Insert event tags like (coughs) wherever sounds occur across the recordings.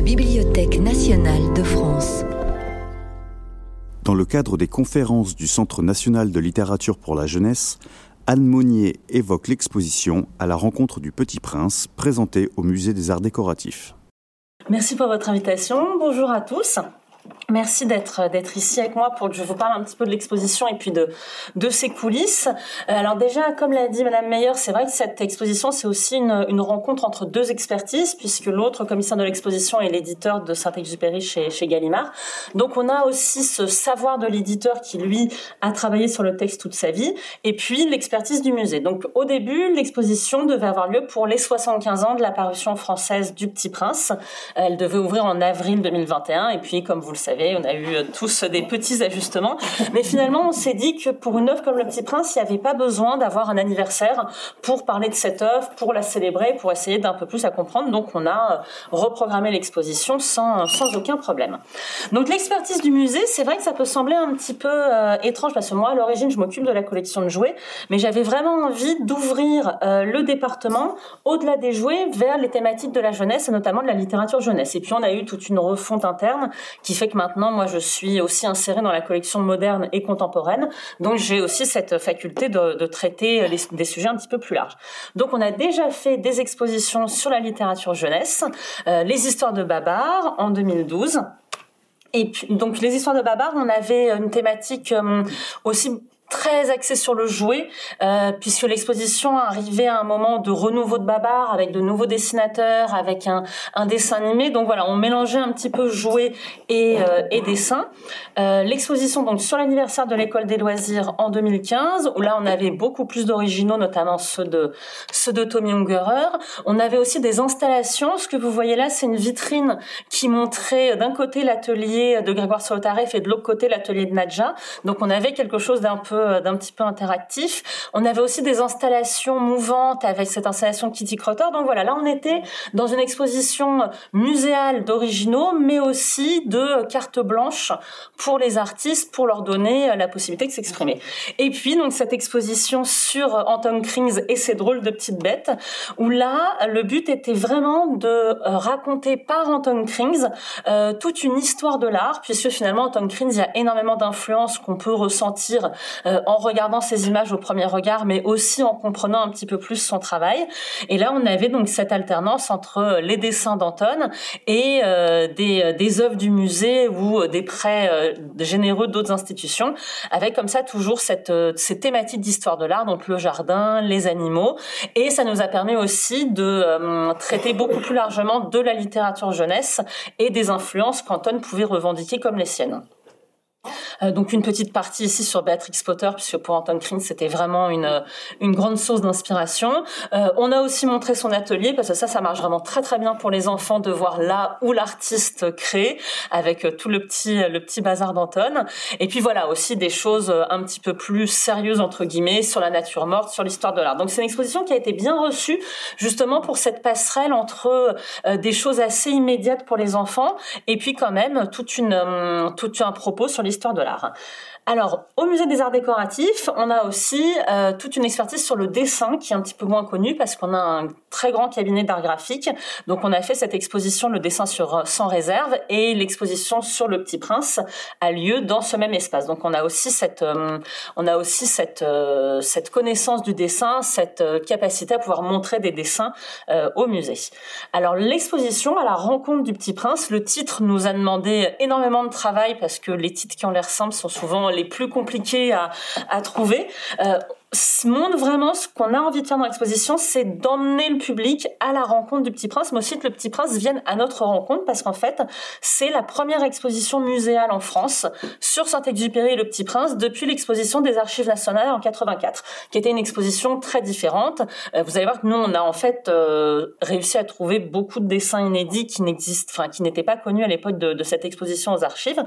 la Bibliothèque nationale de France. Dans le cadre des conférences du Centre national de littérature pour la jeunesse, Anne Monnier évoque l'exposition à la rencontre du Petit Prince présentée au Musée des Arts décoratifs. Merci pour votre invitation. Bonjour à tous. Merci d'être d'être ici avec moi pour que je vous parle un petit peu de l'exposition et puis de de ses coulisses. Euh, alors déjà, comme l'a dit Madame Meyer, c'est vrai que cette exposition c'est aussi une, rencontre entre deux expertises puisque l'autre commissaire de l'exposition est l'éditeur de Saint-Exupéry chez chez Gallimard. Donc on a aussi ce savoir de l'éditeur qui lui a travaillé sur le texte toute sa vie et puis l'expertise du musée. Donc au début, l'exposition devait avoir lieu pour les 75 ans de la parution française du Petit Prince. Elle devait ouvrir en avril 2021 et puis comme vous le savez, on a eu euh, tous des petits ajustements. Mais finalement, on s'est dit que pour une œuvre comme Le Petit Prince, il n'y avait pas besoin d'avoir un anniversaire pour parler de cette œuvre, pour la célébrer, pour essayer d'un peu plus à comprendre. Donc, on a euh, reprogrammé l'exposition sans, sans aucun problème. Donc, l'expertise du musée, c'est vrai que ça peut sembler un petit peu euh, étrange parce que moi, à l'origine, je m'occupe de la collection de jouets, mais j'avais vraiment envie d'ouvrir le département au-delà des jouets vers les thématiques de la jeunesse et notamment de la littérature jeunesse. Et puis, on a eu toute une refonte interne qui fait maintenant, moi, je suis aussi insérée dans la collection moderne et contemporaine. Donc, j'ai aussi cette faculté de, traiter des sujets un petit peu plus larges. Donc, on a déjà fait des expositions sur la littérature jeunesse, euh, les histoires de Babar en 2012. Et donc les histoires de Babar, on avait une thématique euh, aussi très axé sur le jouet, euh, puisque l'exposition arrivait à un moment de renouveau de Babar, avec de nouveaux dessinateurs, avec un, un dessin animé. Donc voilà, on mélangeait un petit peu jouet et, euh, et dessin. Euh, l'exposition donc sur l'anniversaire de l'école des loisirs en 2015, où là on avait beaucoup plus d'originaux, notamment ceux de ceux de Tommy Ungerer. On avait aussi des installations. Ce que vous voyez là, c'est une vitrine qui montrait d'un côté l'atelier de Grégoire Solotareff et de l'autre côté l'atelier de Nadja. Donc on avait quelque chose d'un peu euh, d'un petit peu interactif. On avait aussi des installations mouvantes avec cette installation Kitty Crotter. Donc voilà, là on était dans une exposition muséale d'originaux, mais aussi de carte blanche pour les artistes pour leur donner la possibilité de s'exprimer. Et puis donc cette exposition sur Anton Krings et ses drôles de petites bêtes, où là le but était vraiment de euh, raconter par Anton Krings euh, toute une histoire de l'art, puisque finalement Anton Krings il y a énormément d'influences qu'on peut ressentir euh, en regardant ces images au premier regard, mais aussi en comprenant un petit peu plus son travail. Et là, on avait donc cette alternance entre les dessins d'Anton et euh, des, des œuvres du musée ou des prêts généreux d'autres institutions, avec comme ça toujours cette, ces thématiques d'histoire de l'art, donc le jardin, les animaux. Et ça nous a permis aussi de traiter beaucoup plus largement de la littérature jeunesse et des influences qu'Anton pouvait revendiquer comme les siennes. Euh, donc une petite partie ici sur Béatrix Potter, puisque pour Anton Krins, c'était vraiment une, une grande source d'inspiration. Euh, on a aussi montré son atelier, parce que ça, ça marche vraiment très très bien pour les enfants de voir là où l'artiste crée, avec euh, tout le petit, le petit bazar d'Anton. Et puis voilà, aussi des choses un petit peu plus sérieuses, entre guillemets, sur la nature morte, sur l'histoire de l'art. Donc c'est une exposition qui a été bien reçue, justement pour cette passerelle entre des choses assez immédiates pour les enfants, et puis quand même toute une, tout un propos sur l'histoire de l'art. 啊哈。Alors, au musée des arts décoratifs, on a aussi euh, toute une expertise sur le dessin qui est un petit peu moins connue parce qu'on a un très grand cabinet d'art graphique. Donc, on a fait cette exposition le dessin sur euh, sans réserve et l'exposition sur le Petit Prince a lieu dans ce même espace. Donc, on a aussi cette, euh, on a aussi cette, cette connaissance du dessin, cette capacité à pouvoir montrer des dessins au musée. Alors, l'exposition à la rencontre du Petit Prince, le titre nous a demandé énormément de travail parce que les titres qui ont l'air simples sont souvent les plus compliqués à, trouver. Euh, montre vraiment ce qu'on a envie de faire dans l'exposition, c'est d'emmener le public à la rencontre du Petit Prince, mais aussi que le Petit Prince vienne à notre rencontre, parce qu'en fait, c'est la première exposition muséale en France sur Saint-Exupéry et le Petit Prince depuis l'exposition des Archives nationales en 84, qui était une exposition très différente. Euh, vous allez voir que nous, on a en fait euh, réussi à trouver beaucoup de dessins inédits qui n'existent, enfin qui n'étaient pas connus à l'époque de, de, cette exposition aux archives.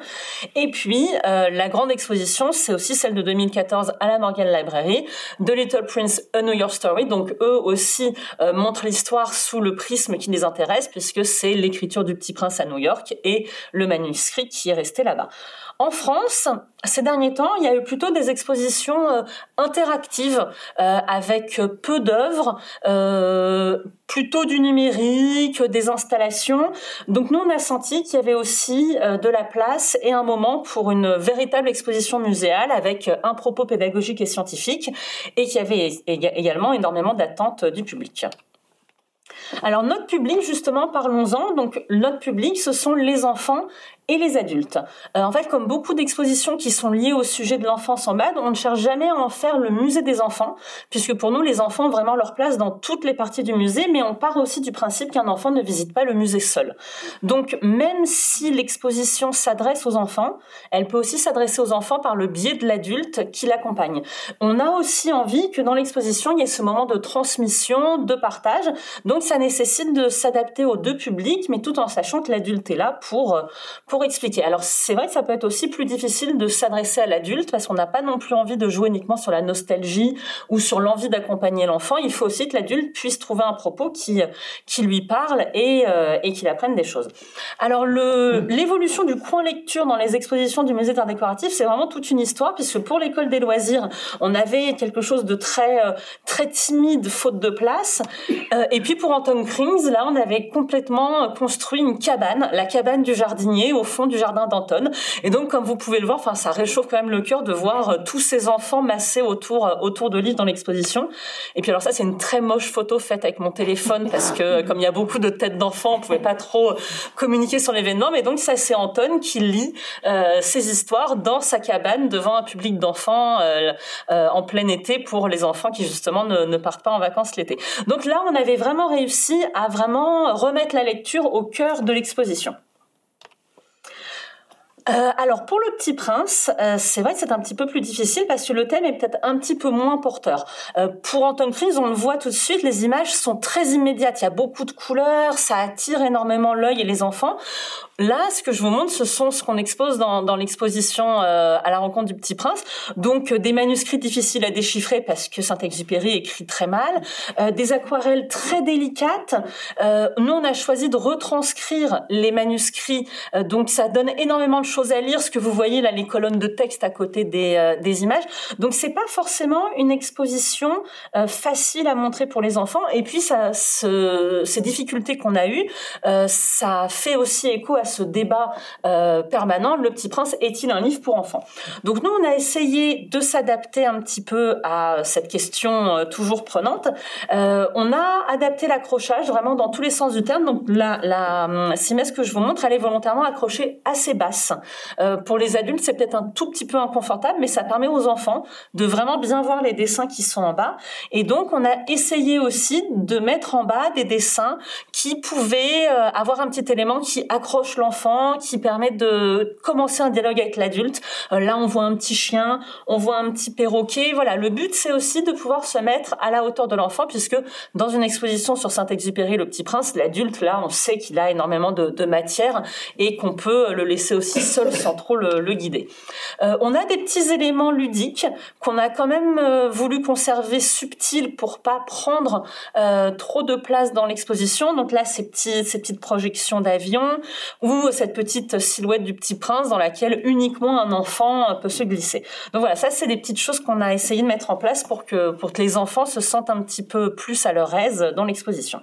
Et puis, euh, la grande exposition, c'est aussi celle de 2014 à la Morgan Library, The Little Prince, A New York Story. Donc eux aussi euh, montrent l'histoire sous le prisme qui les intéresse, puisque c'est l'écriture du Petit Prince à New York et le manuscrit qui est resté là-bas. En France, ces derniers temps, il y a eu plutôt des expositions euh, interactives euh, avec peu d'œuvres, euh, plutôt du numérique, des installations. Donc nous, on a senti qu'il y avait aussi de la place et un moment pour une véritable exposition muséale avec un propos pédagogique et scientifique et qu'il y avait également énormément d'attentes du public. Alors notre public, justement, parlons-en. Donc notre public, ce sont les enfants et les adultes. Euh, en fait, comme beaucoup d'expositions qui sont liées au sujet de l'enfance en BAD, on ne cherche jamais à en faire le musée des enfants, puisque pour nous, les enfants ont vraiment leur place dans toutes les parties du musée, mais on part aussi du principe qu'un enfant ne visite pas le musée seul. Donc, même si l'exposition s'adresse aux enfants, elle peut aussi s'adresser aux enfants par le biais de l'adulte qui l'accompagne. On a aussi envie que dans l'exposition, il y ait ce moment de transmission, de partage, donc ça nécessite de s'adapter aux deux publics, mais tout en sachant que l'adulte est là pour, pour expliquer. Alors c'est vrai que ça peut être aussi plus difficile de s'adresser à l'adulte parce qu'on n'a pas non plus envie de jouer uniquement sur la nostalgie ou sur l'envie d'accompagner l'enfant. Il faut aussi que l'adulte puisse trouver un propos qui qui lui parle et euh, et qu'il apprenne des choses. Alors l'évolution du coin lecture dans les expositions du musée d'art décoratif, c'est vraiment toute une histoire puisque pour l'école des loisirs, on avait quelque chose de très euh, très timide faute de place euh, et puis pour Anton Krings, là on avait complètement construit une cabane, la cabane du jardinier fond du jardin d'Anton. Et donc, comme vous pouvez le voir, enfin, ça réchauffe quand même le cœur de voir euh, tous ces enfants massés autour, euh, autour de l'île dans l'exposition. Et puis, alors ça, c'est une très moche photo faite avec mon téléphone parce que, comme il y a beaucoup de têtes d'enfants, on pouvait pas trop euh, communiquer sur l'événement. Mais donc, ça, c'est Anton qui lit euh, ces histoires dans sa cabane devant un public d'enfants euh, en plein été pour les enfants qui, justement, ne, ne partent pas en vacances l'été. Donc là, on avait vraiment réussi à vraiment remettre la lecture au cœur de l'exposition. Euh, alors pour le Petit Prince, euh, c'est vrai que c'est un petit peu plus difficile parce que le thème est peut-être un petit peu moins porteur. Euh, pour Anton Fries, on le voit tout de suite, les images sont très immédiates. Il y a beaucoup de couleurs, ça attire énormément l'œil et les enfants. Là, ce que je vous montre, ce sont ce qu'on expose dans, l'exposition euh, à la rencontre du Petit Prince. Donc euh, des manuscrits difficiles à déchiffrer parce que Saint-Exupéry écrit très mal, euh, des aquarelles très délicates. nous, on a choisi de retranscrire les manuscrits, donc ça donne énormément de choses à lire. Ce que vous voyez là, les colonnes de texte à côté des, images. Donc c'est pas forcément une exposition facile à montrer pour les enfants. Et puis ces difficultés qu'on a eues, ça fait aussi écho à ce débat euh, permanent, Le Petit Prince est-il un livre pour enfants? Donc nous, on a essayé de s'adapter un petit peu à cette question euh, toujours prenante. Euh, on a adapté l'accrochage vraiment dans tous les sens du terme. Donc la, la simesse que je vous montre, elle est volontairement accrochée assez basse. pour les adultes, c'est peut-être un tout petit peu inconfortable, mais ça permet aux enfants de vraiment bien voir les dessins qui sont en bas. Et donc, on a essayé aussi de mettre en bas des dessins qui pouvaient avoir un petit élément qui accroche l'enfant, qui permet de commencer un dialogue avec l'adulte. Euh, là, on voit un petit chien, on voit un petit perroquet. Voilà, le but, c'est aussi de pouvoir se mettre à la hauteur de l'enfant, puisque dans une exposition sur Saint-Exupéry, Le Petit Prince, l'adulte, là, on sait qu'il a énormément de, matière et qu'on peut le laisser aussi seul (coughs) sans trop le, guider. Euh, on a des petits éléments ludiques qu'on a quand même euh, voulu conserver subtils pour pas prendre trop de place dans l'exposition. Donc là, ces, petits, ces petites projections d'avion ou cette petite silhouette du petit prince dans laquelle uniquement un enfant peut se glisser. Donc voilà, ça c'est des petites choses qu'on a essayé de mettre en place pour que, pour que les enfants se sentent un petit peu plus à leur aise dans l'exposition.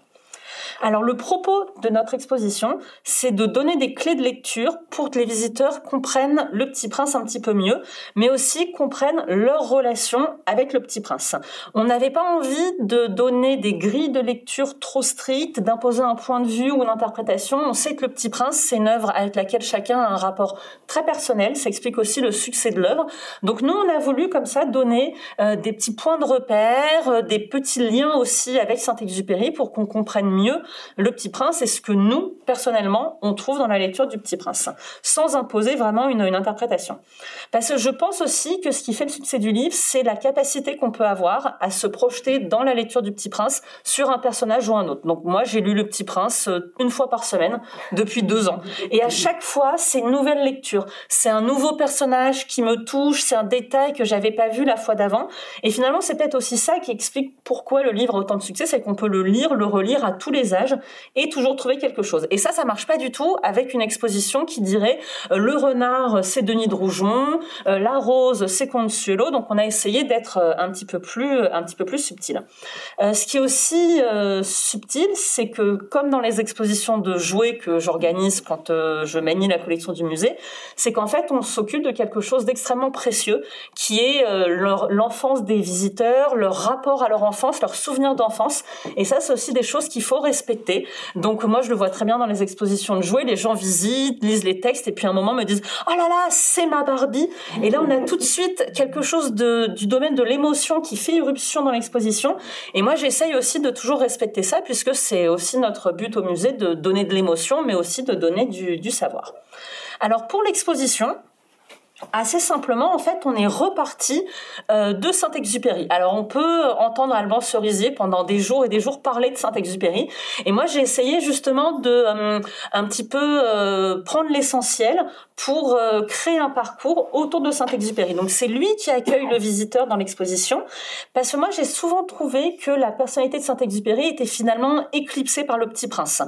Alors le propos de notre exposition, c'est de donner des clés de lecture pour que les visiteurs comprennent le Petit Prince un petit peu mieux, mais aussi comprennent leur relation avec le Petit Prince. On n'avait pas envie de donner des grilles de lecture trop strictes, d'imposer un point de vue ou une interprétation. On sait que le Petit Prince, c'est une œuvre avec laquelle chacun a un rapport très personnel. Ça explique aussi le succès de l'œuvre. Donc nous, on a voulu comme ça donner euh, des petits points de repère, euh, des petits liens aussi avec Saint-Exupéry pour qu'on comprenne mieux le Petit Prince et ce que nous, personnellement, on trouve dans la lecture du Petit Prince, sans imposer vraiment une, interprétation. Parce que je pense aussi que ce qui fait le succès du livre, c'est la capacité qu'on peut avoir à se projeter dans la lecture du Petit Prince sur un personnage ou un autre. Donc moi, j'ai lu le Petit Prince euh, une fois par semaine depuis deux ans. Et à chaque fois, c'est une nouvelle lecture. C'est un nouveau personnage qui me touche, c'est un détail que j'avais pas vu la fois d'avant. Et finalement, c'est peut-être aussi ça qui explique pourquoi le livre a autant de succès, c'est qu'on peut le lire, le relire à tous les âges et toujours trouver quelque chose. Et ça, ça marche pas du tout avec une exposition qui dirait euh, le renard, c'est Denis de Rougemont, euh, la rose, c'est Consuelo. Donc on a essayé d'être euh, un petit peu plus, un petit peu plus subtil. ce qui est aussi subtil, c'est que comme dans les expositions de jouets que j'organise quand je manie la collection du musée, c'est qu'en fait on s'occupe de quelque chose d'extrêmement précieux qui est l'enfance des visiteurs, leur rapport à leur enfance, leurs souvenirs d'enfance. Et ça, c'est aussi des choses qu'il faut respecter. Donc moi, je le vois très bien dans les expositions de jouets. Les gens visitent, lisent les textes, et puis à un moment me disent « Oh là là, c'est ma Barbie !» Et là, on a tout de suite quelque chose du domaine de l'émotion qui fait irruption dans l'exposition. Et moi, j'essaye aussi de toujours respecter ça, puisque c'est aussi notre but au musée de donner de l'émotion, mais aussi de donner du savoir. Alors pour l'exposition, Assez simplement, en fait, on est reparti euh, de Saint-Exupéry. Alors, on peut entendre Alban Cerisier pendant des jours et des jours parler de Saint-Exupéry. Et moi, j'ai essayé justement de euh, un petit peu euh, prendre l'essentiel pour créer un parcours autour de Saint-Exupéry. Donc, c'est lui qui accueille le visiteur dans l'exposition. Parce que moi, j'ai souvent trouvé que la personnalité de Saint-Exupéry était finalement éclipsée par le Petit Prince.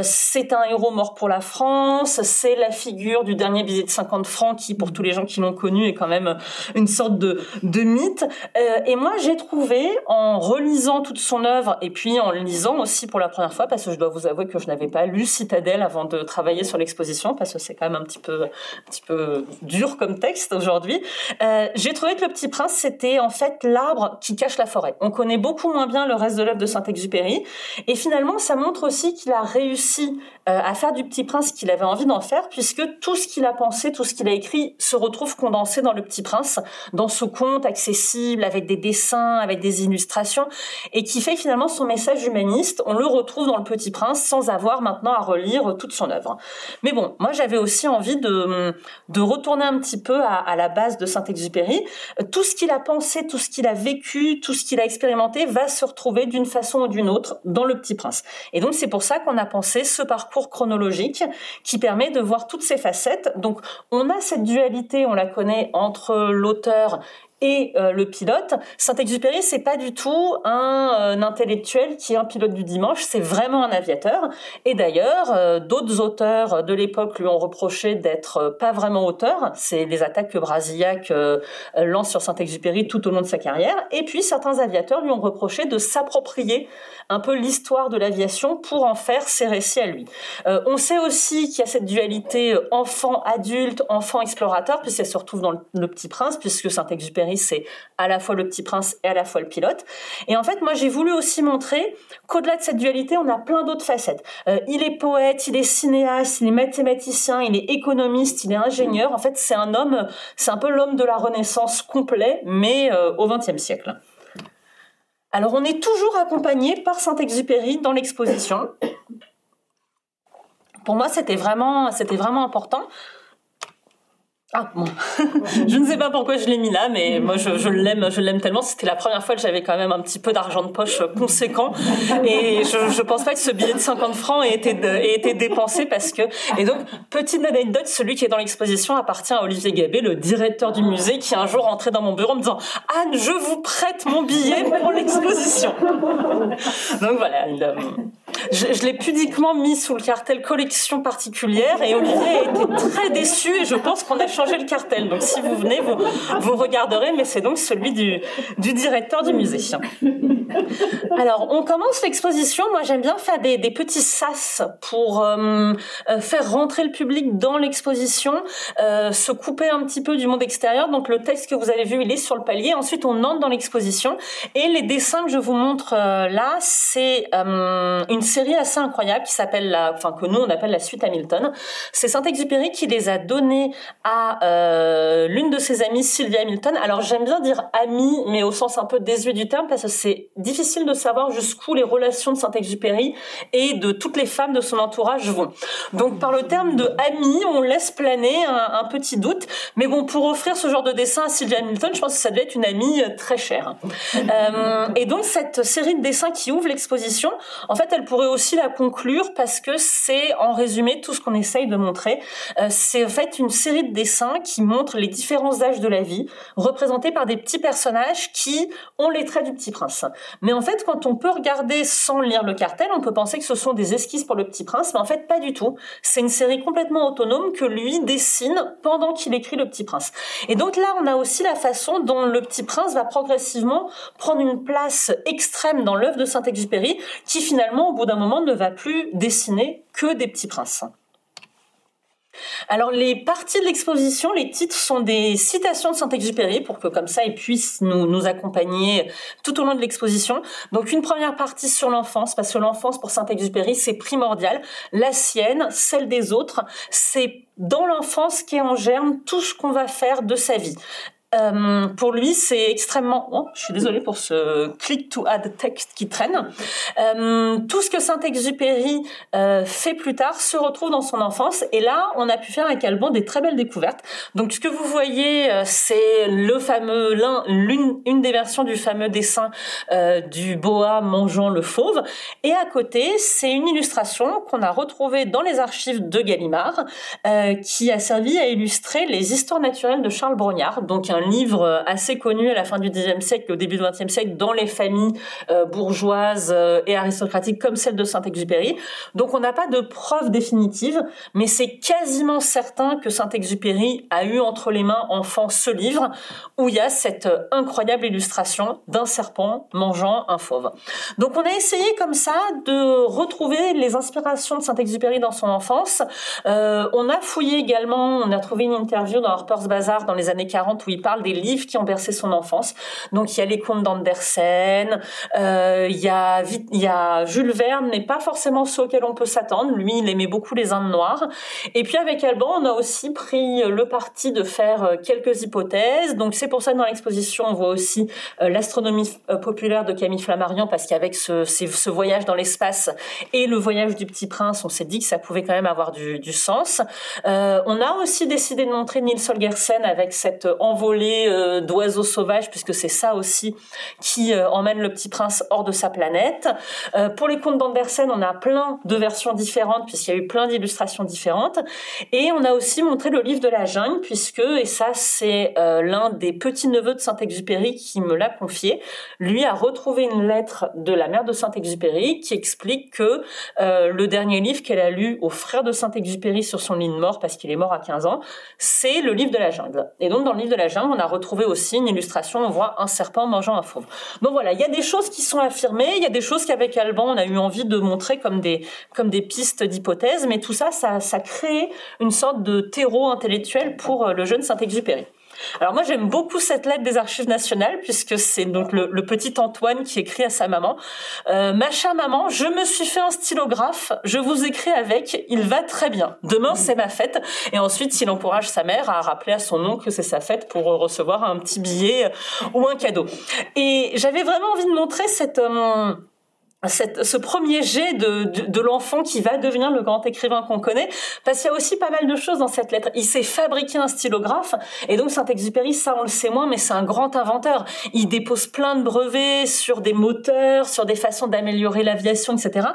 c'est un héros mort pour la France. C'est la figure du dernier billet de 50 francs qui, pour tous les gens qui l'ont connu est quand même une sorte de, de mythe. Euh, et moi, j'ai trouvé, en relisant toute son œuvre, et puis en lisant aussi pour la première fois, parce que je dois vous avouer que je n'avais pas lu Citadelle avant de travailler sur l'exposition, parce que c'est quand même un petit peu, un petit peu dur comme texte aujourd'hui, euh, j'ai trouvé que Le Petit Prince, c'était en fait l'arbre qui cache la forêt. On connaît beaucoup moins bien le reste de l'œuvre de Saint-Exupéry, et finalement, ça montre aussi qu'il a réussi euh, à faire du Petit Prince qu'il avait envie d'en faire, puisque tout ce qu'il a pensé, tout ce qu'il a écrit se retrouve condensé dans Le Petit Prince, dans ce conte accessible, avec des dessins, avec des illustrations, et qui fait finalement son message humaniste. On le retrouve dans Le Petit Prince sans avoir maintenant à relire toute son œuvre. Mais bon, moi j'avais aussi envie de, de retourner un petit peu à, à la base de Saint-Exupéry. Tout ce qu'il a pensé, tout ce qu'il a vécu, tout ce qu'il a expérimenté va se retrouver d'une façon ou d'une autre dans Le Petit Prince. Et donc c'est pour ça qu'on a pensé ce parcours chronologique qui permet de voir toutes ces facettes. Donc on a cette dualité on la connaît entre l'auteur et euh, le pilote. Saint-Exupéry, c'est pas du tout un, euh, intellectuel qui est un pilote du dimanche, c'est vraiment un aviateur. Et d'ailleurs, euh, d'autres auteurs de l'époque lui ont reproché d'être pas vraiment auteur. C'est les attaques que Brasillac lance sur Saint-Exupéry tout au long de sa carrière. Et puis certains aviateurs lui ont reproché de s'approprier un peu l'histoire de l'aviation pour en faire ses récits à lui. on sait aussi qu'il y a cette dualité enfant-adulte, enfant-explorateur, puisqu'elle se retrouve dans le Petit Prince, puisque Saint-Exupéry c'est à la fois le petit prince et à la fois le pilote. Et en fait, moi, j'ai voulu aussi montrer qu'au-delà de cette dualité, on a plein d'autres facettes. Euh, il est poète, il est cinéaste, il est mathématicien, il est économiste, il est ingénieur. En fait, c'est un homme, c'est un peu l'homme de la Renaissance complet, mais euh, au XXe siècle. Alors, on est toujours accompagné par Saint-Exupéry dans l'exposition. Pour moi, c'était vraiment, c'était vraiment important. Ah bon, (laughs) je ne sais pas pourquoi je l'ai mis là, mais moi je, l'aime, je l'aime tellement. C'était la première fois que j'avais quand même un petit peu d'argent de poche conséquent, et je, je pense pas que ce billet de 50 francs ait été, dépensé parce que. Et donc petite anecdote, celui qui est dans l'exposition appartient à Olivier Gabé, le directeur du musée, qui un jour entrait dans mon bureau en me disant Anne, je vous prête mon billet pour l'exposition. Donc voilà. Il, je, je l'ai pudiquement mis sous le cartel collection particulière et Olivier a été très déçu et je pense qu'on a changé le cartel. Donc si vous venez, vous, vous regarderez, mais c'est donc celui du, du directeur du musée. Alors on commence l'exposition. Moi j'aime bien faire des, des petits sas pour euh, euh, faire rentrer le public dans l'exposition, euh, se couper un petit peu du monde extérieur. Donc le texte que vous avez vu, il est sur le palier. Ensuite on entre dans l'exposition et les dessins que je vous montre là, c'est une série assez incroyable qui s'appelle enfin que nous on appelle la suite Hamilton. C'est Saint-Exupéry qui les a donnés à euh, l'une de ses amies, Sylvia Hamilton. Alors j'aime bien dire amie, mais au sens un peu désuet du terme, parce que c'est difficile de savoir jusqu'où les relations de Saint-Exupéry et de toutes les femmes de son entourage vont. Donc par le terme de amie, on laisse planer un, petit doute. Mais bon, pour offrir ce genre de dessin à Sylvia Hamilton, je pense que ça devait être une amie très chère. Euh, et donc cette série de dessins qui ouvre l'exposition, en fait, elle pourrait aussi la conclure parce que c'est en résumé tout ce qu'on essaye de montrer. Euh, c'est en fait une série de dessins qui montrent les différents âges de la vie, représentés par des petits personnages qui ont les traits du petit prince. Mais en fait, quand on peut regarder sans lire le cartel, on peut penser que ce sont des esquisses pour le petit prince, mais en fait pas du tout. C'est une série complètement autonome que lui dessine pendant qu'il écrit le petit prince. Et donc là, on a aussi la façon dont le petit prince va progressivement prendre une place extrême dans l'œuvre de Saint-Exupéry, qui finalement, au bout d'un moment, ne va plus dessiner que des petits princes. Alors les parties de l'exposition, les titres sont des citations de Saint-Exupéry pour que comme ça ils puissent nous, nous accompagner tout au long de l'exposition. Donc une première partie sur l'enfance, parce que l'enfance pour Saint-Exupéry c'est primordial. La sienne, celle des autres, c'est dans l'enfance qu'est en germe tout ce qu'on va faire de sa vie. Euh, pour lui, c'est extrêmement. Je suis désolée pour ce click to add text qui traîne. Euh, tout ce que Saint-Exupéry euh, fait plus tard se retrouve dans son enfance. Et là, on a pu faire avec Alban des très belles découvertes. Donc, ce que vous voyez, c'est le fameux, l'un, l'une, une des versions du fameux dessin du boa mangeant le fauve. Et à côté, c'est une illustration qu'on a retrouvée dans les archives de Gallimard, qui a servi à illustrer les histoires naturelles de Charles Brognard. Donc, un livre assez connu à la fin du Xe siècle, au début du XXe siècle, dans les familles euh, bourgeoises euh, et aristocratiques comme celle de Saint-Exupéry. Donc on n'a pas de preuve définitive, mais c'est quasiment certain que Saint-Exupéry a eu entre les mains enfant ce livre où il y a cette incroyable illustration d'un serpent mangeant un fauve. Donc on a essayé comme ça de retrouver les inspirations de Saint-Exupéry dans son enfance. Euh, on a fouillé également, on a trouvé une interview dans Harper's Bazaar dans les années 40 où il parle des livres qui ont bercé son enfance. Donc il y a les contes d'Andersen, euh, il y a il y a Jules Verne, mais pas forcément ceux auxquels on peut s'attendre. Lui, il aimait beaucoup les Indes noires. Et puis avec Alban, on a aussi pris le parti de faire euh, quelques hypothèses. Donc c'est pour ça que dans l'exposition, on voit aussi euh, l'astronomie euh, populaire de Camille Flammarion, parce qu'avec ce, voyage dans l'espace et le voyage du Petit Prince, on s'est dit que ça pouvait quand même avoir du, sens. On a aussi décidé de montrer Nils Holgersen avec cette envolée euh, d'oiseaux sauvages, puisque c'est ça aussi qui euh, emmène le petit prince hors de sa planète. Euh, pour les contes d'Andersen, on a plein de versions différentes, puisqu'il y a eu plein d'illustrations différentes. Et on a aussi montré le livre de la jungle, puisque, et ça c'est l'un des petits-neveux de Saint-Exupéry qui me l'a confié, lui a retrouvé une lettre de la mère de Saint-Exupéry qui explique que le dernier livre qu'elle a lu au frère de Saint-Exupéry sur son lit de mort, parce qu'il est mort à 15 ans, c'est le livre de la jungle. Et donc dans le livre de la jungle, on a retrouvé aussi une illustration, on voit un serpent mangeant un fauve. Donc voilà, il y a des choses qui sont affirmées, il y a des choses qu'avec Alban, on a eu envie de montrer comme des, comme des pistes d'hypothèses, mais tout ça, ça, ça crée une sorte de terreau intellectuel pour euh, le jeune Saint-Exupéry. Alors moi j'aime beaucoup cette lettre des Archives nationales puisque c'est donc le, petit Antoine qui écrit à sa maman. Euh, Ma chère maman, je me suis fait un stylographe, je vous écris avec, il va très bien. Demain c'est ma fête et ensuite il encourage sa mère à rappeler à son oncle que c'est sa fête pour recevoir un petit billet ou un cadeau. Et j'avais vraiment envie de montrer cette euh, ce premier jet de, de, l'enfant qui va devenir le grand écrivain qu'on connaît, parce qu'il y a aussi pas mal de choses dans cette lettre. Il s'est fabriqué un stylographe, et donc Saint-Exupéry, ça on le sait moins, mais c'est un grand inventeur. Il dépose plein de brevets sur des moteurs, sur des façons d'améliorer l'aviation, etc.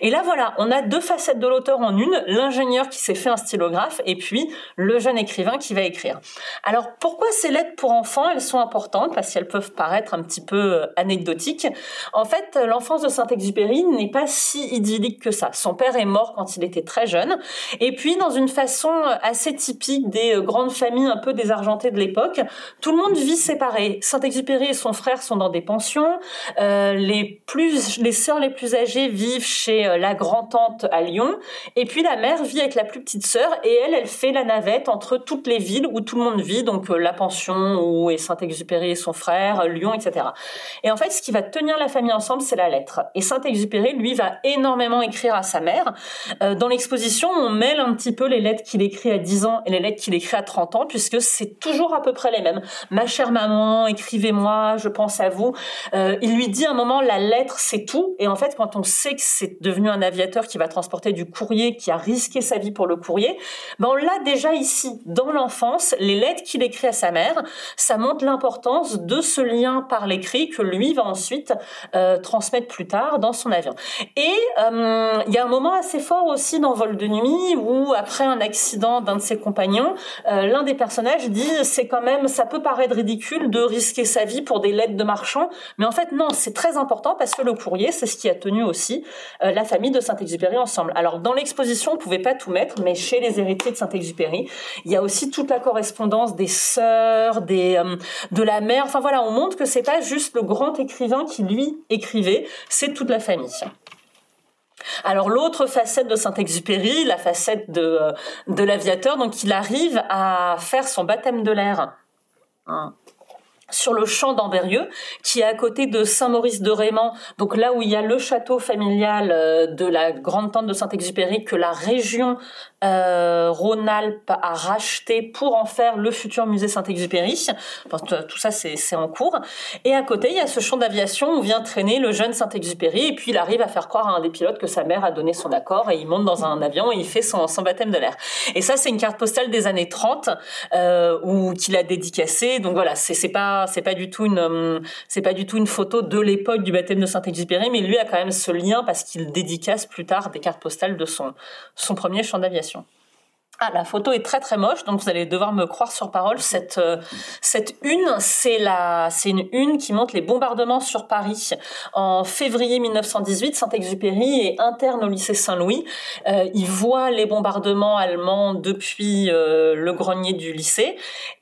Et là voilà, on a deux facettes de l'auteur en une, l'ingénieur qui s'est fait un stylographe, et puis le jeune écrivain qui va écrire. Alors pourquoi ces lettres pour enfants, elles sont importantes, parce qu'elles peuvent paraître un petit peu euh, anecdotiques. En fait, l'enfance de Saint-Exupéry, Saint-Exupéry n'est pas si idyllique que ça. Son père est mort quand il était très jeune. Et puis, dans une façon assez typique des euh, grandes familles un peu désargentées de l'époque, tout le monde vit séparé. Saint-Exupéry et son frère sont dans des pensions. Euh, les plus, les sœurs les plus âgées vivent chez euh, la grand-tante à Lyon. Et puis, la mère vit avec la plus petite sœur et elle, elle fait la navette entre toutes les villes où tout le monde vit. Donc, la pension où est Saint-Exupéry et son frère, Lyon, etc. Et en fait, ce qui va tenir la famille ensemble, c'est la lettre. Et Saint-Exupéry, lui, va énormément écrire à sa mère. Euh, dans l'exposition, on mêle un petit peu les lettres qu'il écrit à 10 ans et les lettres qu'il écrit à 30 ans, puisque c'est toujours à peu près les mêmes. Ma chère maman, écrivez-moi, je pense à vous. Euh, il lui dit à un moment, la lettre, c'est tout. Et en fait, quand on sait que c'est devenu un aviateur qui va transporter du courrier, qui a risqué sa vie pour le courrier, ben on l'a déjà ici, dans l'enfance, les lettres qu'il écrit à sa mère, ça montre l'importance de ce lien par l'écrit que lui va ensuite euh, transmettre plus tard dans son avion. Et euh, il y a un moment assez fort aussi dans Vol de nuit où après un accident d'un de ses compagnons, euh, l'un des personnages dit c'est quand même ça peut paraître ridicule de risquer sa vie pour des lettres de marchands, mais en fait non, c'est très important parce que le courrier c'est ce qui a tenu aussi la famille de Saint-Exupéry ensemble. Alors dans l'exposition on pouvait pas tout mettre, mais chez les héritiers de Saint-Exupéry, il y a aussi toute la correspondance des sœurs, des de la mère. Enfin voilà, on montre que c'est pas juste le grand écrivain qui lui écrivait, c'est la famille. Alors l'autre facette de Saint-Exupéry, la facette de, euh, de l'aviateur, donc il arrive à faire son baptême de l'air. Hein sur le champ d'Amberieux, qui est à côté de Saint-Maurice de Raymond, donc là où il y a le château familial euh, de la grande tante de Saint-Exupéry que la région euh, Rhône-Alpes a racheté pour en faire le futur musée Saint-Exupéry. tout ça, c'est en cours. Et à côté, il y a ce champ d'aviation où vient traîner le jeune Saint-Exupéry, et puis il arrive à faire croire à un des pilotes que sa mère a donné son accord, et il monte dans un avion et il fait son, baptême de l'air. Et ça, c'est une carte postale des années 30 euh, qu'il a dédicacé. Donc voilà, c'est pas c'est pas du tout une, euh, pas du tout une photo de l'époque du baptême de Saint-Exupéry, mais lui a quand même ce lien parce qu'il dédicace plus tard des cartes postales de son, son premier champ d'aviation. Ah, la photo est très très moche, donc vous allez devoir me croire sur parole. Cette euh, cette une, c'est la c'est une une qui montre les bombardements sur Paris en février 1918. Saint-Exupéry est interne au lycée Saint-Louis. Euh, il voit les bombardements allemands depuis euh, le grenier du lycée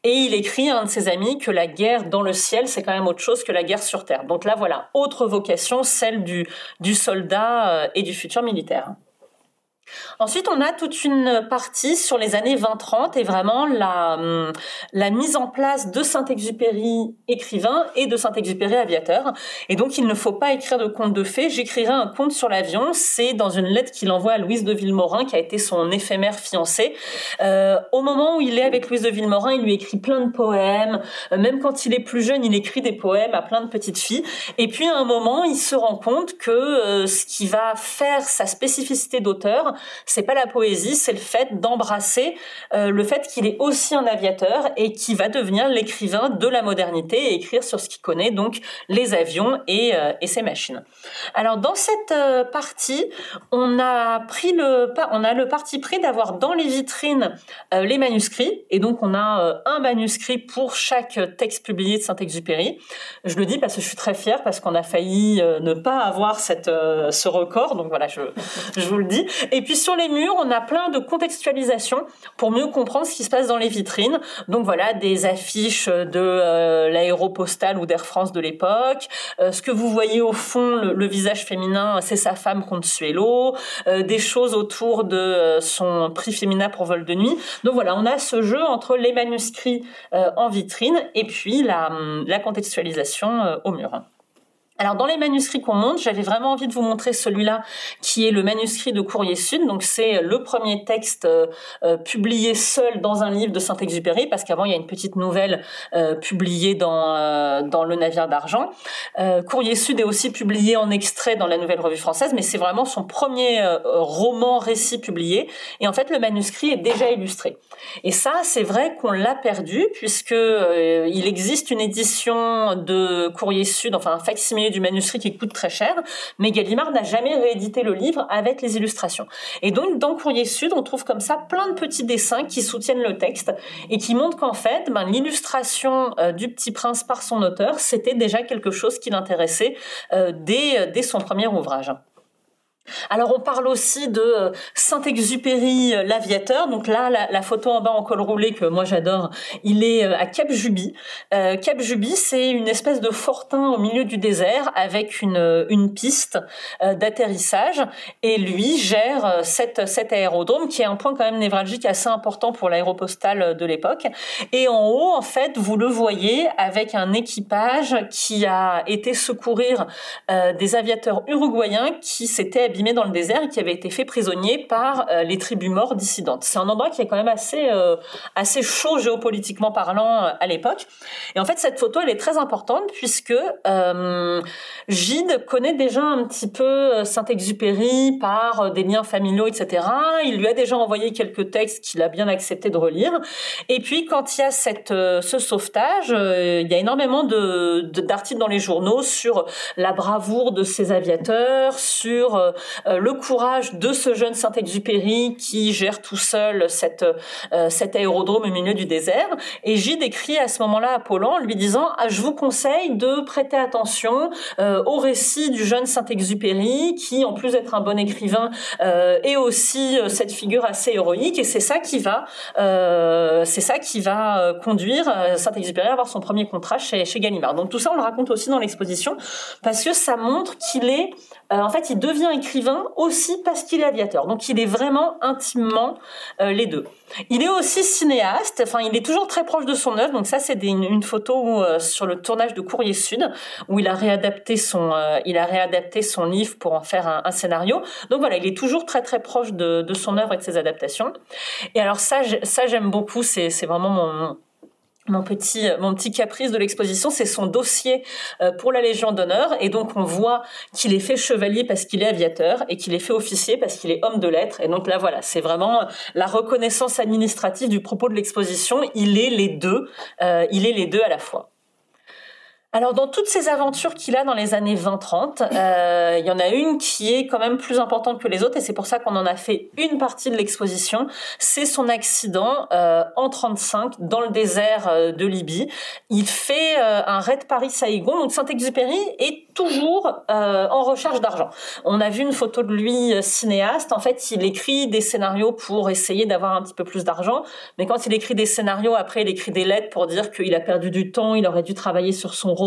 et il écrit à un de ses amis que la guerre dans le ciel c'est quand même autre chose que la guerre sur terre. Donc là voilà, autre vocation, celle du du soldat euh, et du futur militaire. Ensuite, on a toute une partie sur les années 20-30 et vraiment la, hum, la mise en place de Saint-Exupéry écrivain et de Saint-Exupéry aviateur. Et donc, il ne faut pas écrire de conte de fées. J'écrirai un conte sur l'avion. C'est dans une lettre qu'il envoie à Louise de Villemorin, qui a été son éphémère fiancée. Euh, au moment où il est avec Louise de Villemorin, il lui écrit plein de poèmes. Euh, même quand il est plus jeune, il écrit des poèmes à plein de petites filles. Et puis, à un moment, il se rend compte que euh, ce qui va faire sa spécificité d'auteur, c'est pas la poésie, c'est le fait d'embrasser euh, le fait qu'il est aussi un aviateur et qui va devenir l'écrivain de la modernité et écrire sur ce qu'il connaît, donc les avions et, euh, et ses machines. Alors dans cette euh, partie, on a pris le on a le parti pris d'avoir dans les vitrines les manuscrits et donc on a un manuscrit pour chaque texte publié de Saint-Exupéry. Je le dis parce que je suis très fière parce qu'on a failli ne pas avoir cette ce record, donc voilà, je je vous le dis. Et puis sur les murs, on a plein de contextualisation pour mieux comprendre ce qui se passe dans les vitrines. Donc voilà, des affiches de euh, l'aéropostale ou d'Air France de l'époque. Euh, ce que vous voyez au fond, le, visage féminin, c'est sa femme Consuelo. Euh, des choses autour de son prix féminin pour vol de nuit. Donc voilà, on a ce jeu entre les manuscrits en vitrine et puis la contextualisation au mur. Alors dans les manuscrits qu'on monte, j'avais vraiment envie de vous montrer celui-là qui est le manuscrit de Courrier Sud. Donc c'est le premier texte euh, euh, publié seul dans un livre de Saint-Exupéry parce qu'avant il y a une petite nouvelle euh, publiée dans dans le navire d'argent. Courrier Sud est aussi publié en extrait dans la Nouvelle Revue Française, mais c'est vraiment son premier roman récit publié. Et en fait le manuscrit est déjà illustré. Et ça c'est vrai qu'on l'a perdu puisque il existe une édition de Courrier Sud, enfin un du manuscrit qui coûte très cher, mais Gallimard n'a jamais réédité le livre avec les illustrations. Et donc, dans Courrier Sud, on trouve comme ça plein de petits dessins qui soutiennent le texte et qui montrent qu'en fait, ben, l'illustration euh, du Petit Prince par son auteur, c'était déjà quelque chose qui l'intéressait euh, dès, dès son premier ouvrage. Alors on parle aussi de euh, Saint-Exupéry euh, l'aviateur. Donc là la, photo en bas en col roulé que moi j'adore, il est euh, à Cap Juby. Cap Juby c'est une espèce de fortin au milieu du désert avec une, piste d'atterrissage et lui gère cette, cet aérodrome qui est un point quand même névralgique assez important pour l'aéropostale de l'époque. Et en haut en fait vous le voyez avec un équipage qui a été secourir des aviateurs uruguayens qui s'étaient dans le désert et qui avait été fait prisonnier par euh, les tribus morts dissidentes. C'est un endroit qui est quand même assez euh, assez chaud géopolitiquement parlant euh, à l'époque. Et en fait, cette photo, elle est très importante puisque Gide connaît déjà un petit peu Saint-Exupéry par des liens familiaux, etc. Il lui a déjà envoyé quelques textes qu'il a bien accepté de relire. Et puis, quand il y a cette ce sauvetage, il y a énormément de d'articles dans les journaux sur la bravoure de ces aviateurs, sur le courage de ce jeune Saint-Exupéry qui gère tout seul euh, cet aérodrome au milieu du désert. Et Gide écrit à ce moment-là à Paulan lui disant ah, Je vous conseille de prêter attention euh, au récit du jeune Saint-Exupéry qui, en plus d'être un bon écrivain, est aussi cette figure assez héroïque. Et c'est ça qui va, ça qui va conduire Saint-Exupéry à avoir son premier contrat chez, chez Gallimard. Donc tout ça, on le raconte aussi dans l'exposition parce que ça montre qu'il est euh, en fait, il devient écrivain aussi parce qu'il est aviateur. Donc, il est vraiment intimement euh, les deux. Il est aussi cinéaste. Enfin, il est toujours très proche de son œuvre. Donc, ça, c'est une, photo euh, sur le tournage de Courrier Sud où il a réadapté son, il a réadapté son livre pour en faire un, scénario. Donc voilà, il est toujours très très proche de, son œuvre et de ses adaptations. Et alors ça j'aime beaucoup. C'est vraiment mon mon petit mon petit caprice de l'exposition, c'est son dossier euh, pour la Légion d'honneur. Et donc on voit qu'il est fait chevalier parce qu'il est aviateur et qu'il est fait officier parce qu'il est homme de lettres. Et donc là voilà, c'est vraiment la reconnaissance administrative du propos de l'exposition, il est les deux, euh, il est les deux à la fois. Alors dans toutes ces aventures qu'il a dans les années 20-30, euh, il y en a une qui est quand même plus importante que les autres et c'est pour ça qu'on en a fait une partie de l'exposition. C'est son accident euh, en 35 dans le désert euh, de Libye. Il fait euh, un raid Paris-Saïgon. Donc Saint-Exupéry est toujours euh, en recherche d'argent. On a vu une photo de lui cinéaste. En fait, il écrit des scénarios pour essayer d'avoir un petit peu plus d'argent. Mais quand il écrit des scénarios, après il écrit des lettres pour dire qu'il a perdu du temps, il aurait dû travailler sur son rôle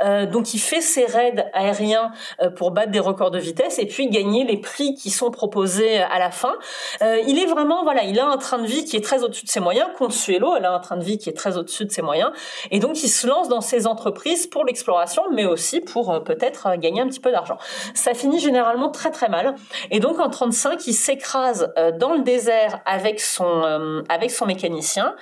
euh, donc il fait ses raids aériens euh, pour battre des records de vitesse et puis gagner les prix qui sont proposés à la fin. Euh, il est vraiment voilà, il a un train de vie qui est très au-dessus de ses moyens. Consuelo, elle a un train de vie qui est très au-dessus de ses moyens et donc il se lance dans ces entreprises pour l'exploration, mais aussi pour peut-être gagner un petit peu d'argent. Ça finit généralement très très mal et donc en 35 il s'écrase dans le désert avec son avec son mécanicien.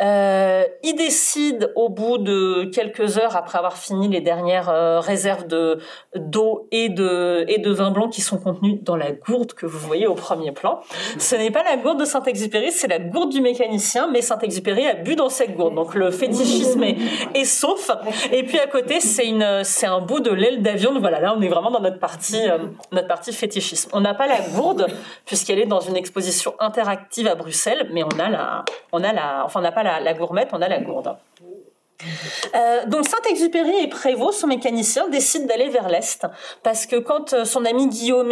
il décide au bout de quelques heures après avoir fini les dernières euh, réserves de d'eau et de et de vin blanc qui sont contenues dans la gourde que vous voyez au premier plan. Ce n'est pas la gourde de Saint-Exupéry, c'est la gourde du mécanicien, mais Saint-Exupéry a bu dans cette gourde. Donc le fétichisme est, sauf. Et puis à côté, c'est une c'est un bout de l'aile d'avion. Voilà, là on est vraiment dans notre partie euh, notre partie fétichisme. On n'a pas la gourde puisqu'elle est dans une exposition interactive à Bruxelles, mais on a la on a la enfin on n'a pas la, la gourmette, on a la gourde. Euh, donc Saint-Exupéry et Prévost, son mécanicien, décident d'aller vers l'est parce que quand euh, son ami Guillaume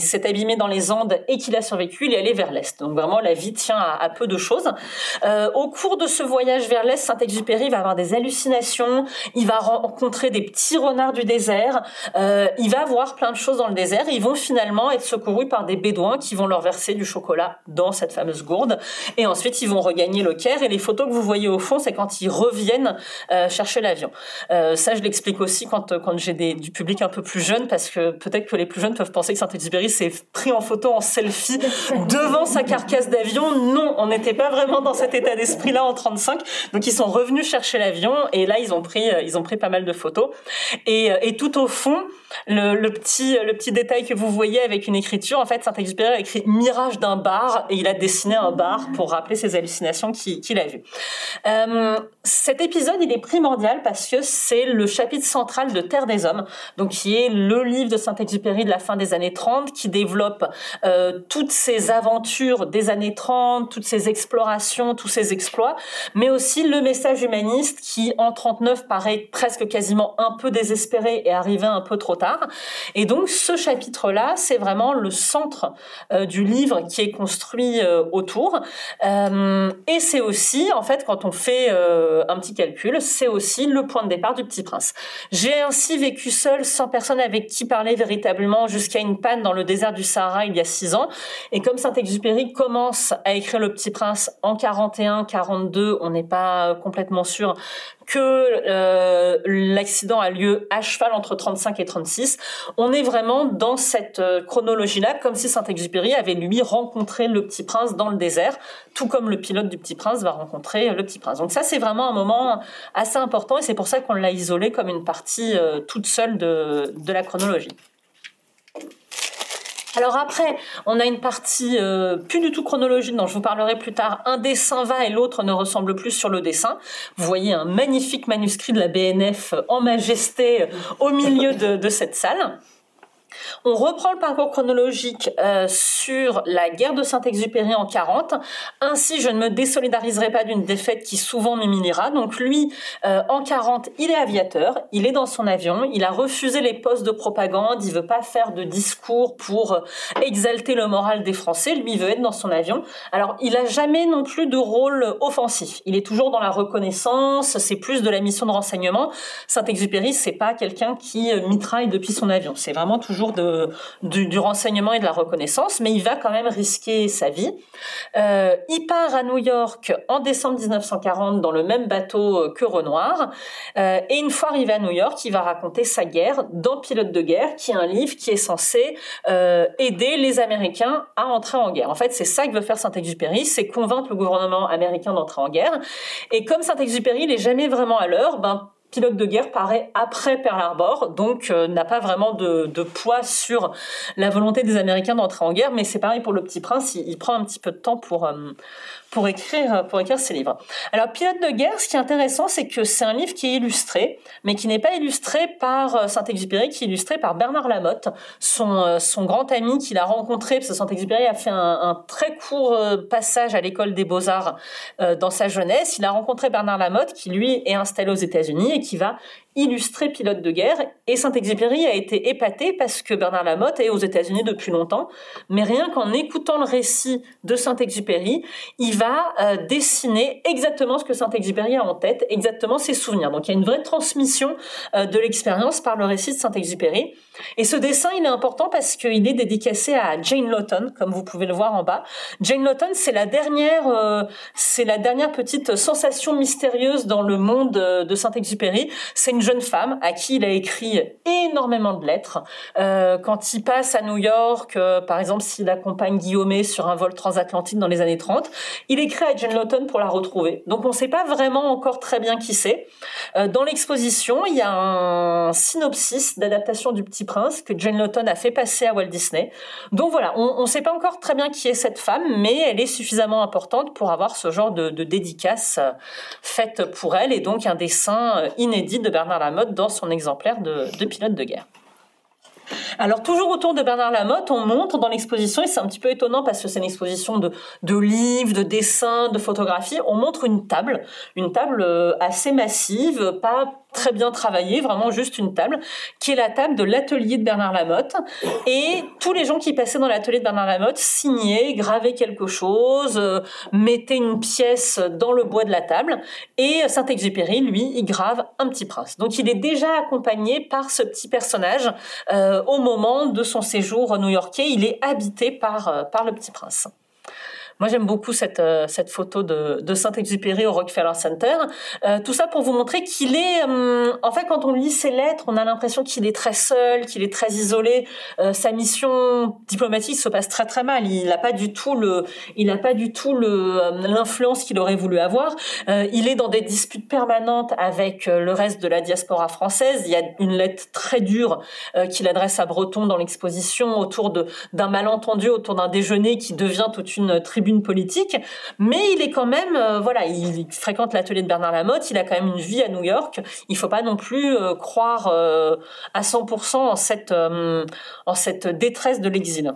s'est abîmé dans les Andes et qu'il a survécu, il est allé vers l'est. Donc vraiment la vie tient à, peu de choses. Euh, au cours de ce voyage vers l'est, Saint-Exupéry va avoir des hallucinations, il va rencontrer des petits renards du désert, il va voir plein de choses dans le désert. Ils vont finalement être secourus par des bédouins qui vont leur verser du chocolat dans cette fameuse gourde et ensuite ils vont regagner le Caire. Et les photos que vous voyez au fond, c'est quand ils reviennent viennent euh, chercher l'avion. Euh, ça, je l'explique aussi quand, quand j'ai du public un peu plus jeune, parce que peut-être que les plus jeunes peuvent penser que Saint-Exupéry s'est pris en photo en selfie (laughs) devant sa carcasse d'avion. Non, on n'était pas vraiment dans cet état d'esprit-là en 35. Donc ils sont revenus chercher l'avion et là ils ont pris euh, ils ont pris pas mal de photos. Et, et tout au fond, le, le, petit le petit détail que vous voyez avec une écriture, en fait, Saint-Exupéry a écrit mirage d'un bar et il a dessiné un bar pour rappeler ses hallucinations qu'il a vues. Euh, cet épisode, il est primordial parce que c'est le chapitre central de Terre des Hommes, donc qui est le livre de Saint-Exupéry de la fin des années 30, qui développe euh, toutes ces aventures des années 30, toutes ces explorations, tous ces exploits, mais aussi le message humaniste qui, en 39, paraît presque quasiment un peu désespéré et arrivé un peu trop tard. Et donc, ce chapitre-là, c'est vraiment le centre euh, du livre qui est construit euh, autour. et c'est aussi, en fait, quand on fait petit calcul, c'est aussi le point de départ du Petit Prince. J'ai ainsi vécu seul, sans personne avec qui parler véritablement, jusqu'à une panne dans le désert du Sahara il y a six ans. Et comme Saint-Exupéry commence à écrire Le Petit Prince en 41, 42, on n'est pas complètement sûr que euh, l'accident a lieu à cheval entre 35 et 36. On est vraiment dans cette euh, chronologie-là, comme si Saint-Exupéry avait lui rencontré le Petit Prince dans le désert, tout comme le pilote du Petit Prince va rencontrer le Petit Prince. Donc ça, c'est vraiment un moment assez important et c'est pour ça qu'on l'a isolé comme une partie euh, toute seule de, de la chronologie. Alors après, on a une partie euh, plus du tout chronologique dont je vous parlerai plus tard. Un dessin va et l'autre ne ressemble plus sur le dessin. Vous voyez un magnifique manuscrit de la BNF en majesté au milieu de cette salle. On reprend le parcours chronologique euh, sur la guerre de Saint-Exupéry en 40. Ainsi, je ne me désolidariserai pas d'une défaite qui souvent m'humiliera. Donc lui, euh, en 40, il est aviateur, il est dans son avion, il a refusé les postes de propagande, il veut pas faire de discours pour exalter le moral des Français. Lui, il veut être dans son avion. Alors, il a jamais non plus de rôle offensif. Il est toujours dans la reconnaissance. C'est plus de la mission de renseignement. Saint-Exupéry, c'est pas quelqu'un qui euh, mitraille depuis son avion. C'est vraiment toujours de, du, renseignement et de la reconnaissance, mais il va quand même risquer sa vie. Euh, il part à New York en décembre 1940 dans le même bateau euh, que Renoir, euh, et une fois arrivé à New York, il va raconter sa guerre dans Pilote de guerre, qui est un livre qui est censé aider les Américains à entrer en guerre. En fait, c'est ça que veut faire Saint-Exupéry, c'est convaincre le gouvernement américain d'entrer en guerre. Et comme Saint-Exupéry, il est jamais vraiment à l'heure, ben de guerre paraît après Pearl Harbor, donc euh, n'a pas vraiment de, poids sur la volonté des Américains d'entrer en guerre. Mais c'est pareil pour le Petit Prince, il, prend un petit peu de temps pour euh, pour écrire pour écrire ses livres. Alors Pilote de guerre, ce qui est intéressant, c'est que c'est un livre qui est illustré, mais qui n'est pas illustré par euh, Saint-Exupéry, qui est illustré par Bernard Lamotte, son son grand ami qu'il a rencontré, parce que Saint-Exupéry a fait un, très court passage à l'école des beaux arts dans sa jeunesse. Il a rencontré Bernard Lamotte, qui lui est installé aux États-Unis et qui va illustré pilote de guerre. Et Saint-Exupéry a été épaté parce que Bernard Lamotte est aux États-Unis depuis longtemps. Mais rien qu'en écoutant le récit de Saint-Exupéry, il va euh, dessiner exactement ce que Saint-Exupéry a en tête, exactement ses souvenirs. Donc il y a une vraie transmission euh, de l'expérience par le récit de Saint-Exupéry. Et ce dessin, il est important parce qu'il est dédicacé à Jane Lawton, comme vous pouvez le voir en bas. Jane Lawton, c'est la dernière, euh, c'est la dernière petite sensation mystérieuse dans le monde de Saint-Exupéry. C'est une jeune femme à qui il a écrit énormément de lettres. Euh, quand il passe à New York, euh, par exemple, s'il accompagne Guillaume sur un vol transatlantique dans les années 30, il écrit à Jane Lawton pour la retrouver. Donc on ne sait pas vraiment encore très bien qui c'est. Euh, dans l'exposition, il y a un synopsis d'adaptation du Petit Prince que Jane Lawton a fait passer à Walt Disney. Donc voilà, on ne sait pas encore très bien qui est cette femme, mais elle est suffisamment importante pour avoir ce genre de dédicace faite pour elle et donc un dessin inédit de Bernard la mode dans son exemplaire de, pilote de guerre. Alors toujours autour de Bernard Lamotte, on montre dans l'exposition, et c'est un petit peu étonnant parce que c'est une exposition de, de livres, de dessins, de photographies, on montre une table, une table euh, assez massive, pas très bien travaillée, vraiment juste une table, qui est la table de l'atelier de Bernard Lamotte. Et tous les gens qui passaient dans l'atelier de Bernard Lamotte signaient, gravaient quelque chose, euh, mettaient une pièce dans le bois de la table. Et Saint-Exupéry, lui, il grave un petit prince. Donc il est déjà accompagné par ce petit personnage euh, au moment de son séjour new-yorkais. Il est habité par, euh, par le petit prince. Moi, j'aime beaucoup cette, euh, cette photo de, de Saint-Exupéry au Rockefeller Center. Euh, tout ça pour vous montrer qu'il est, euh, en fait, quand on lit ses lettres, on a l'impression qu'il est très seul, qu'il est très isolé. Sa mission diplomatique se passe très très mal. Il n'a pas du tout le, il n'a pas du tout le l'influence qu'il aurait voulu avoir. il est dans des disputes permanentes avec le reste de la diaspora française. Il y a une lettre très dure qu'il adresse à Breton dans l'exposition autour de d'un malentendu, autour d'un déjeuner qui devient toute une tribune politique, mais il est quand même, voilà, il fréquente l'atelier de Bernard Lamotte, il a quand même une vie à New York. Il faut pas non plus croire à 100% en cette, en cette détresse de l'exil.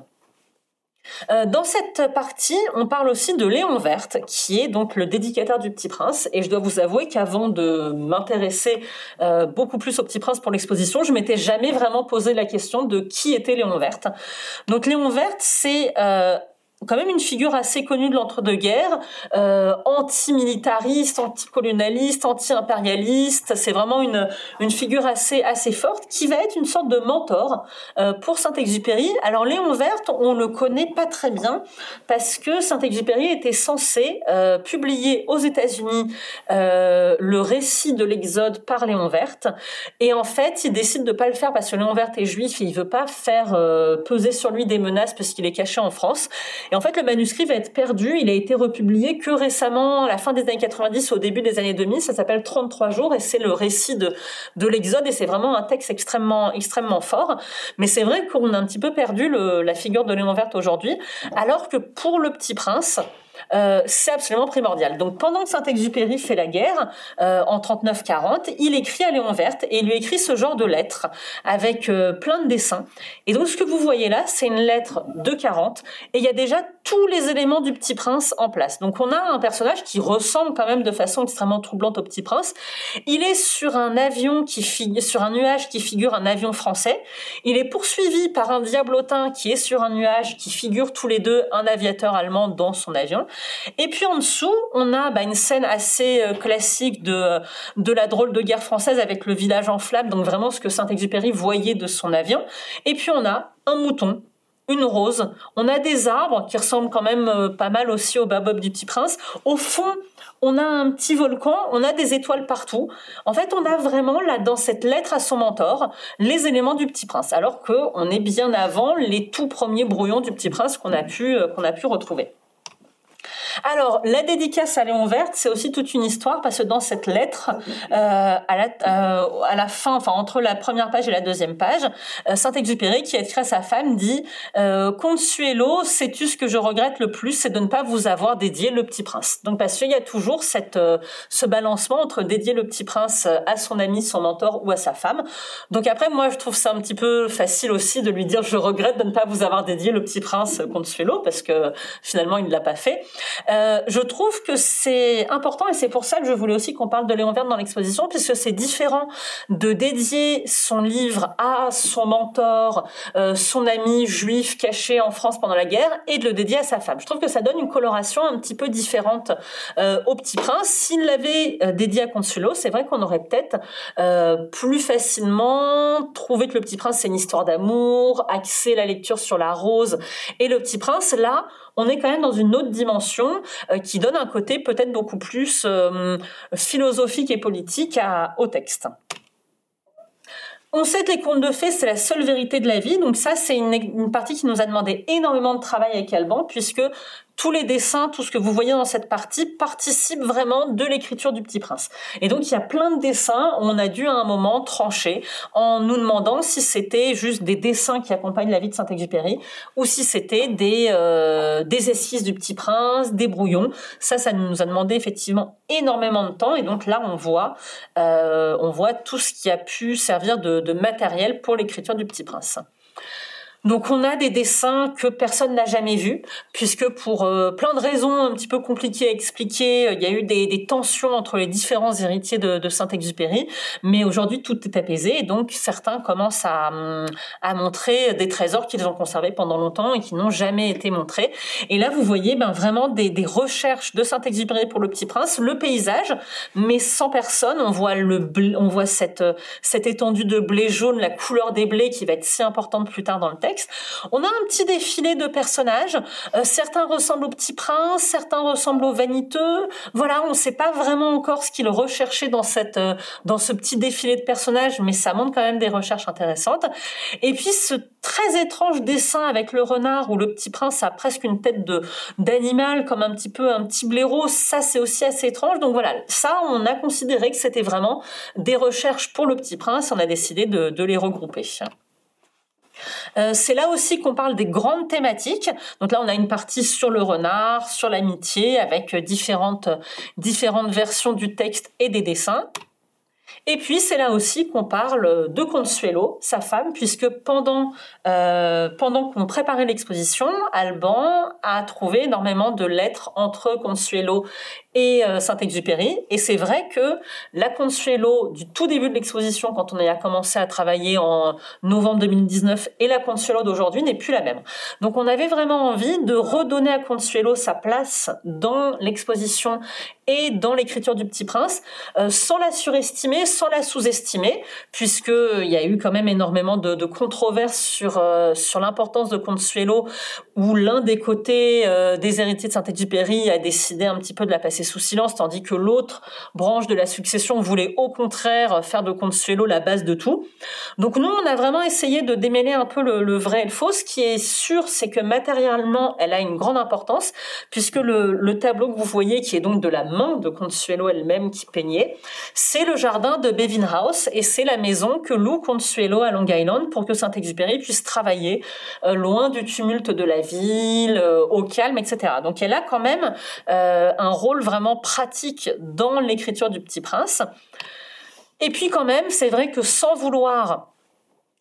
Euh, dans cette partie, on parle aussi de Léon Verte, qui est donc le dédicateur du Petit Prince. Et je dois vous avouer qu'avant de m'intéresser euh, beaucoup plus au Petit Prince pour l'exposition, je m'étais jamais vraiment posé la question de qui était Léon Verte. Donc Léon Verte, c'est euh, quand même une figure assez connue de l'entre-deux-guerres, euh, anti-militariste, anti-colonialiste, anti-impérialiste. C'est vraiment une, une figure assez, assez forte qui va être une sorte de mentor euh, pour Saint-Exupéry. Alors Léon Verte, on le connaît pas très bien parce que Saint-Exupéry était censé euh, publier aux États-Unis euh, le récit de l'Exode par Léon Verte. Et en fait, il décide de pas le faire parce que Léon Verte est juif et il veut pas faire euh, peser sur lui des menaces parce qu'il est caché en France. Et en fait, le manuscrit va être perdu. Il a été republié que récemment, à la fin des années 90, au début des années 2000. Ça s'appelle 33 jours et c'est le récit de, de l'Exode et c'est vraiment un texte extrêmement, extrêmement fort. Mais c'est vrai qu'on a un petit peu perdu le, la figure de Léon Verte aujourd'hui. Alors que pour le Petit Prince, euh, c'est absolument primordial. Donc pendant que Saint-Exupéry fait la guerre, euh, en 39-40, il écrit à Léon Verte et il lui écrit ce genre de lettre avec euh, plein de dessins. Et donc ce que vous voyez là, c'est une lettre de 40 et il y a déjà tous les éléments du Petit Prince en place. Donc on a un personnage qui ressemble quand même de façon extrêmement troublante au Petit Prince. Il est sur un avion qui sur un nuage qui figure un avion français. Il est poursuivi par un diablotin qui est sur un nuage qui figure tous les deux un aviateur allemand dans son avion. Et puis en dessous, on a bah, une scène assez euh, classique de, de la drôle de guerre française avec le village en flammes, donc vraiment ce que Saint-Exupéry voyait de son avion. Et puis on a un mouton une rose. On a des arbres qui ressemblent quand même euh, pas mal aussi au babob du Petit Prince. Au fond, on a un petit volcan, on a des étoiles partout. En fait, on a vraiment là dans cette lettre à son mentor les éléments du Petit Prince, alors que on est bien avant les tout premiers brouillons du Petit Prince qu'on a euh, qu'on a pu retrouver. Alors, la dédicace à Léon Verte, c'est aussi toute une histoire parce que dans cette lettre, euh, à, la, euh, à, la, fin, enfin entre la première page et la deuxième page, euh, Saint-Exupéry, qui a écrit à sa femme, dit euh, Consuelo, sais-tu ce que je regrette le plus, c'est de ne pas vous avoir dédié le Petit Prince? Donc parce qu'il y a toujours cette, euh, ce balancement entre dédier le Petit Prince à son ami, son mentor ou à sa femme. Donc après, moi, je trouve ça un petit peu facile aussi de lui dire je regrette de ne pas vous avoir dédié le Petit Prince Consuelo parce que finalement il ne l'a pas fait. Euh, je trouve que c'est important et c'est pour ça que je voulais aussi qu'on parle de Léon Verne dans l'exposition, puisque c'est différent de dédier son livre à son mentor, euh, son ami juif caché en France pendant la guerre, et de le dédier à sa femme. Je trouve que ça donne une coloration un petit peu différente euh, au Petit Prince. S'il l'avait dédié à Consuelo, c'est vrai qu'on aurait peut-être plus facilement trouvé que le Petit Prince c'est une histoire d'amour, axé la lecture sur la rose et le Petit Prince. Là, on est quand même dans une autre dimension euh, qui donne un côté peut-être beaucoup plus euh, philosophique et politique au texte. On sait que les contes de fées, c'est la seule vérité de la vie. Donc ça, c'est une, une, partie qui nous a demandé énormément de travail avec Alban, puisque tous les dessins, tout ce que vous voyez dans cette partie participe vraiment de l'écriture du Petit Prince. Et donc il y a plein de dessins, on a dû à un moment trancher en nous demandant si c'était juste des dessins qui accompagnent la vie de Saint-Exupéry ou si c'était des euh, des esquisses du Petit Prince, des brouillons. Ça, ça nous a demandé effectivement énormément de temps et donc là on voit euh, on voit tout ce qui a pu servir de, de matériel pour l'écriture du Petit Prince. Donc on a des dessins que personne n'a jamais vus, puisque pour euh, plein de raisons un petit peu compliquées à expliquer, euh, il y a eu des, tensions entre les différents héritiers de, Saint-Exupéry, mais aujourd'hui tout est apaisé, et donc certains commencent à, hum, à montrer des trésors qu'ils ont conservés pendant longtemps et qui n'ont jamais été montrés. Et là vous voyez ben, vraiment des, recherches de Saint-Exupéry pour le Petit Prince, le paysage, mais sans personne, on voit, le on voit cette, cette étendue de blé jaune, la couleur des blés qui va être si importante plus tard dans le texte, on a un petit défilé de personnages. Euh, certains ressemblent au Petit Prince, certains ressemblent au Vaniteux. Voilà, on ne sait pas vraiment encore ce qu'il recherchait euh, dans ce petit défilé de personnages, mais ça montre quand même des recherches intéressantes. Et puis ce très étrange dessin avec le renard où le Petit Prince a presque une tête d'animal comme un petit peu un petit blaireau, ça c'est aussi assez étrange. Donc voilà, ça on a considéré que c'était vraiment des recherches pour le Petit Prince. On a décidé de les regrouper. Euh, c'est là aussi qu'on parle des grandes thématiques. Donc là, on a une partie sur le renard, sur l'amitié, avec différentes, différentes versions du texte et des dessins. Et puis c'est là aussi qu'on parle de Consuelo, sa femme, puisque pendant euh, pendant qu'on préparait l'exposition, Alban a trouvé énormément de lettres entre Consuelo et euh, Saint-Exupéry. Et c'est vrai que la Consuelo du tout début de l'exposition, quand on a commencé à travailler en novembre 2019, et la Consuelo d'aujourd'hui n'est plus la même. Donc on avait vraiment envie de redonner à Consuelo sa place dans l'exposition et dans l'écriture du Petit Prince, euh, sans la surestimer, sans la sous-estimer, puisque euh, y a eu quand même énormément de, de controverses sur sur l'importance de Consuelo, où l'un des côtés des héritiers de Saint-Exupéry a décidé un petit peu de la passer sous silence, tandis que l'autre branche de la succession voulait au contraire faire de Consuelo la base de tout. Donc nous, on a vraiment essayé de démêler un peu le, vrai et le faux. Ce qui est sûr, c'est que matériellement, elle a une grande importance, puisque le, tableau que vous voyez, qui est donc de la main de Consuelo elle-même qui peignait, c'est le jardin de Bevin House et c'est la maison que loue Consuelo à Long Island pour que Saint-Exupéry puisse travailler euh, loin du tumulte de la ville, euh, au calme, etc. Donc elle a quand même euh, un rôle vraiment pratique dans l'écriture du Petit Prince. Et puis quand même, c'est vrai que sans vouloir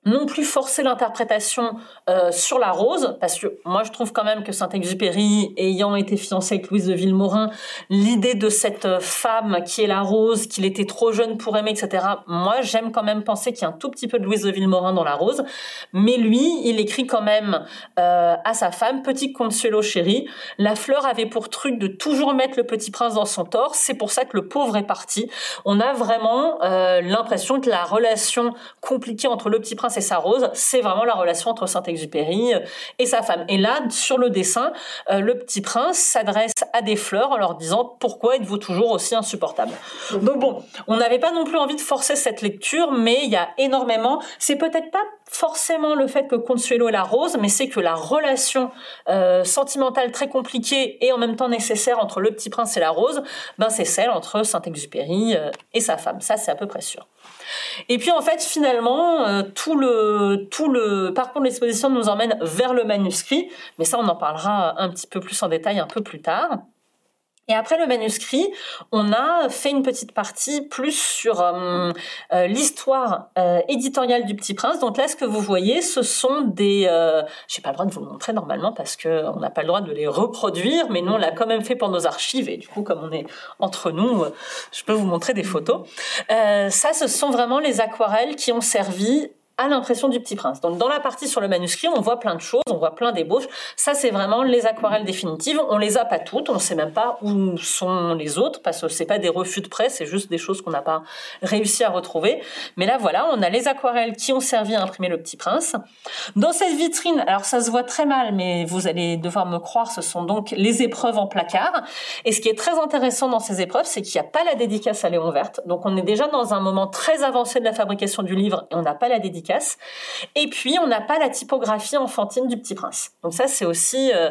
non plus forcer l'interprétation euh, sur la rose, parce que moi je trouve quand même que Saint-Exupéry, ayant été fiancé avec Louise de Villemorin, l'idée de cette femme qui est la rose, qu'il était trop jeune pour aimer, etc. Moi j'aime quand même penser qu'il y a un tout petit peu de Louise de Villemorin dans la rose, mais lui il écrit quand même euh, à sa femme, petit Consuelo chéri, la fleur avait pour truc de toujours mettre le petit prince dans son tort, c'est pour ça que le pauvre est parti. On a vraiment euh, l'impression que la relation compliquée entre le petit prince et sa rose, c'est vraiment la relation entre Saint-Exupéry euh, et sa femme. Et là, sur le dessin, euh, le petit prince s'adresse à des fleurs en leur disant pourquoi êtes-vous toujours aussi insupportable? Donc bon, on n'avait pas non plus envie de forcer cette lecture, mais il y a énormément. C'est peut-être pas forcément le fait que Consuelo est la rose, mais c'est que la relation euh, sentimentale très compliquée et en même temps nécessaire entre le petit prince et la rose, ben c'est celle entre Saint-Exupéry et sa femme. Ça, c'est à peu près sûr. Et puis en fait, finalement, euh, tout le tout le parcours de l'exposition nous emmène vers le manuscrit, mais ça, on en parlera un petit peu plus en détail un peu plus tard. Et après le manuscrit, on a fait une petite partie plus sur euh, euh, l'histoire euh, éditoriale du Petit Prince. Donc là, ce que vous voyez, ce sont des... Euh, J'ai pas le droit de vous le montrer normalement parce que on n'a pas le droit de les reproduire, mais nous, on l'a quand même fait pour nos archives. Et du coup, comme on est entre nous, je peux vous montrer des photos. ça, ce sont vraiment les aquarelles qui ont servi à l'impression du Petit Prince. Donc dans la partie sur le manuscrit, on voit plein de choses, on voit plein d'ébauches. Ça, c'est vraiment les aquarelles définitives. On les a pas toutes, on ne sait même pas où sont les autres parce que c'est pas des refus de presse, c'est juste des choses qu'on n'a pas réussi à retrouver. Mais là, voilà, on a les aquarelles qui ont servi à imprimer le Petit Prince. Dans cette vitrine, alors ça se voit très mal, mais vous allez devoir me croire, ce sont donc les épreuves en placard. Et ce qui est très intéressant dans ces épreuves, c'est qu'il n'y a pas la dédicace à Léon Verte. Donc on est déjà dans un moment très avancé de la fabrication du livre et on n'a pas la dédicace et puis, on n'a pas la typographie enfantine du Petit Prince. Donc ça, c'est aussi, euh,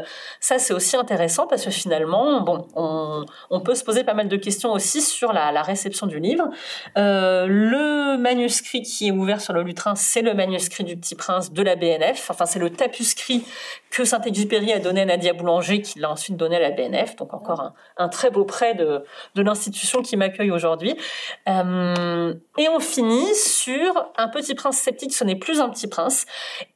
aussi intéressant parce que finalement, bon, on, peut se poser pas mal de questions aussi sur la, réception du livre. Euh, le manuscrit qui est ouvert sur le lutrin, c'est le manuscrit du Petit Prince de la BNF. Enfin, c'est le tapuscrit que Saint-Exupéry a donné à Nadia Boulanger, qui l'a ensuite donné à la BNF. Donc encore un, très beau prêt de, de l'institution qui m'accueille aujourd'hui. Euh, et on finit sur un petit prince sceptique, ce n'est plus un petit prince.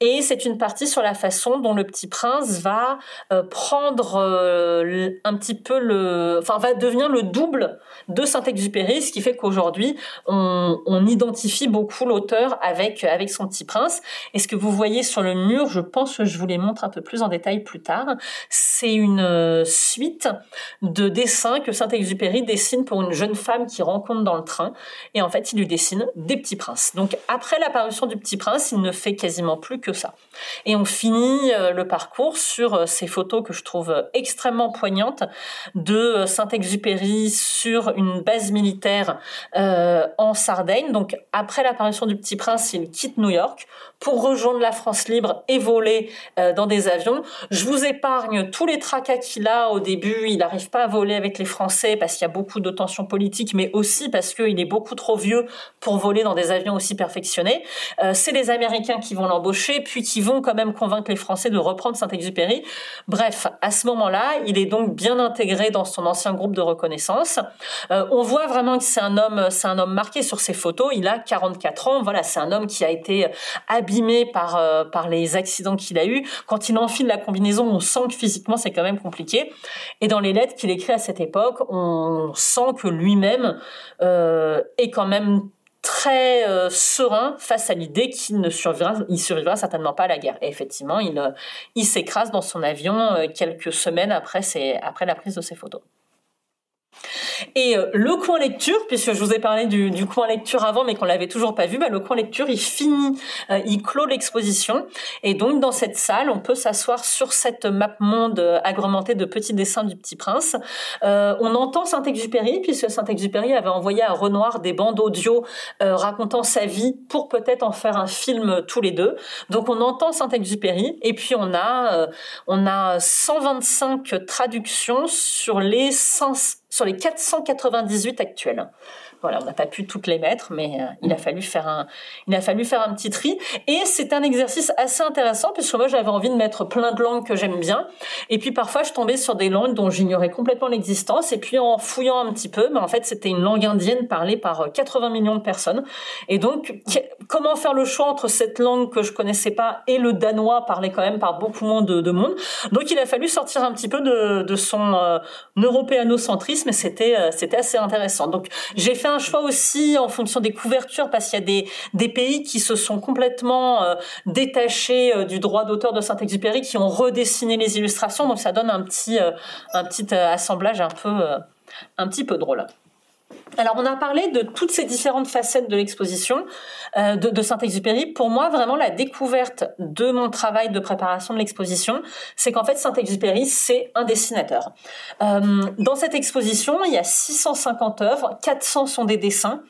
Et c'est une partie sur la façon dont le petit prince va euh, prendre euh, un petit peu le... Enfin, va devenir le double de Saint-Exupéry, ce qui fait qu'aujourd'hui, on, identifie beaucoup l'auteur avec, avec son petit prince. Et ce que vous voyez sur le mur, je pense que je vous les montre un peu plus en détail plus tard, c'est une euh, suite de dessins que Saint-Exupéry dessine pour une jeune femme qui rencontre dans le train. Et en fait, il lui dessine des petits princes. Donc, après l'apparition du petit prince, il ne fait quasiment plus que ça. Et on finit euh, le parcours sur euh, ces photos que je trouve extrêmement poignantes de Saint-Exupéry sur une base militaire en Sardaigne. Donc, après l'apparition du petit prince, il quitte New York pour rejoindre la France libre et voler euh, dans des avions. Je vous épargne tous les tracas qu'il a au début. Il n'arrive pas à voler avec les Français parce qu'il y a beaucoup de tensions politiques, mais aussi parce qu'il est beaucoup trop vieux pour voler dans des avions aussi perfectionnés. Euh, c'est les Américains qui vont l'embaucher, puis qui vont quand même convaincre les Français de reprendre Saint-Exupéry. Bref, à ce moment-là, il est donc bien intégré dans son ancien groupe de reconnaissance. on voit vraiment que c'est un homme, c'est un homme marqué sur ses photos. Il a 44 ans. Voilà, c'est un homme qui a été abîmé par par les accidents qu'il a eu. Quand il enfile la combinaison, on sent que physiquement c'est quand même compliqué. Et dans les lettres qu'il écrit à cette époque, on sent que lui-même euh, est quand même très euh, serein face à l'idée qu'il ne survivra, il survivra certainement pas à la guerre. Et effectivement, il, euh, il s'écrase dans son avion quelques semaines après, après la prise de ses photos. Et euh, le coin lecture, puisque je vous ai parlé du, du coin lecture avant, mais qu'on l'avait toujours pas vu, bah, le coin lecture, il finit, euh, il clôt l'exposition. Et donc, dans cette salle, on peut s'asseoir sur cette map monde euh, agrémentée de petits dessins du Petit Prince. on entend Saint-Exupéry, puisque Saint-Exupéry avait envoyé à Renoir des bandes audio racontant sa vie pour peut-être en faire un film tous les deux. Donc, on entend Saint-Exupéry, et puis on a, on a 125 traductions sur les 100 sur les 498 actuels. Voilà, on n'a pas pu toutes les mettre, mais euh, il a fallu faire un, il a fallu faire un petit tri. Et c'est un exercice assez intéressant puisque moi j'avais envie de mettre plein de langues que j'aime bien. Et puis parfois je tombais sur des langues dont j'ignorais complètement l'existence. Et puis en fouillant un petit peu, mais en fait c'était une langue indienne parlée par 80 euh, millions de personnes. Et donc comment faire le choix entre cette langue que je connaissais pas et le danois parlé quand même par beaucoup moins de, monde? Donc il a fallu sortir un petit peu de, de son euh, européanocentrisme et c'était euh, c'était assez intéressant. Donc j'ai fait un choix aussi en fonction des couvertures parce qu'il y a des, des pays qui se sont complètement euh, détachés euh, du droit d'auteur de Saint-Exupéry, qui ont redessiné les illustrations. Donc ça donne un petit, euh, un petit assemblage un peu, un petit peu drôle. Alors, on a parlé de toutes ces différentes facettes de l'exposition euh, de, Saint-Exupéry. Pour moi, vraiment, la découverte de mon travail de préparation de l'exposition, c'est qu'en fait, Saint-Exupéry, c'est un dessinateur. Euh, dans cette exposition, il y a 650 œuvres, 400 sont des dessins.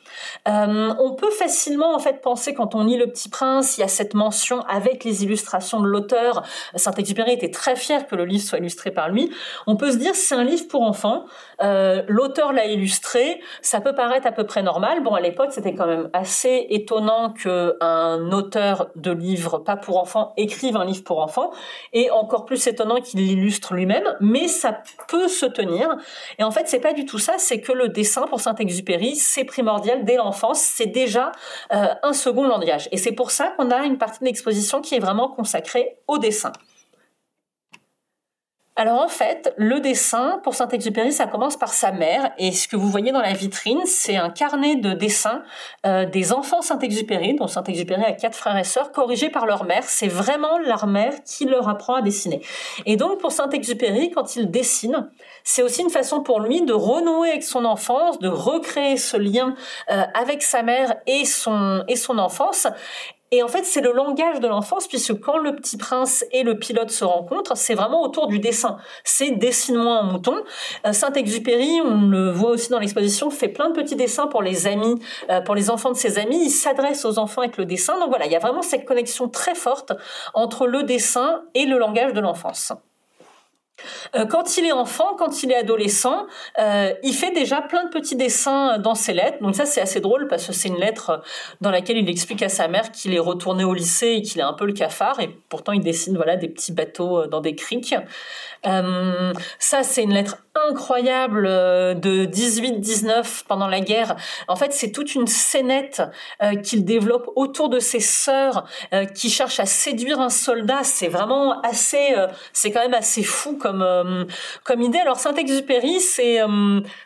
Euh, on peut facilement, en fait, penser, quand on lit Le Petit Prince, il y a cette mention avec les illustrations de l'auteur. Saint-Exupéry était très fier que le livre soit illustré par lui. On peut se dire, c'est un livre pour enfants. l'auteur l'a illustré ça peut paraître à peu près normal. Bon, à l'époque, c'était quand même assez étonnant qu'un auteur de livres pas pour enfants écrive un livre pour enfants, et encore plus étonnant qu'il l'illustre lui-même. Mais ça peut se tenir. Et en fait, c'est pas du tout ça. C'est que le dessin pour Saint-Exupéry, c'est primordial dès l'enfance. C'est déjà euh, un second langage. Et c'est pour ça qu'on a une partie de l'exposition qui est vraiment consacrée au dessin. Alors en fait, le dessin pour Saint-Exupéry, ça commence par sa mère. Et ce que vous voyez dans la vitrine, c'est un carnet de dessins euh, des enfants Saint-Exupéry, dont Saint-Exupéry a quatre frères et sœurs, corrigés par leur mère. C'est vraiment leur mère qui leur apprend à dessiner. Et donc pour Saint-Exupéry, quand il dessine, c'est aussi une façon pour lui de renouer avec son enfance, de recréer ce lien euh, avec sa mère et son et son enfance. Et en fait, c'est le langage de l'enfance, puisque quand le petit prince et le pilote se rencontrent, c'est vraiment autour du dessin. C'est dessine-moi un mouton. Euh, Saint-Exupéry, on le voit aussi dans l'exposition, fait plein de petits dessins pour les amis, euh, pour les enfants de ses amis. Il s'adresse aux enfants avec le dessin. Donc voilà, il y a vraiment cette connexion très forte entre le dessin et le langage de l'enfance. Euh, quand il est enfant, quand il est adolescent, euh, il fait déjà plein de petits dessins dans ses lettres. Donc ça, c'est assez drôle parce que c'est une lettre dans laquelle il explique à sa mère qu'il est retourné au lycée et qu'il est un peu le cafard. Et pourtant, il dessine voilà des petits bateaux dans des criques. Euh, ça, c'est une lettre incroyable euh, de 18-19 pendant la guerre. En fait, c'est toute une scénette euh, qu'il développe autour de ses sœurs qui cherchent à séduire un soldat. C'est vraiment assez, c'est quand même assez fou comme comme idée. Alors Saint-Exupéry, c'est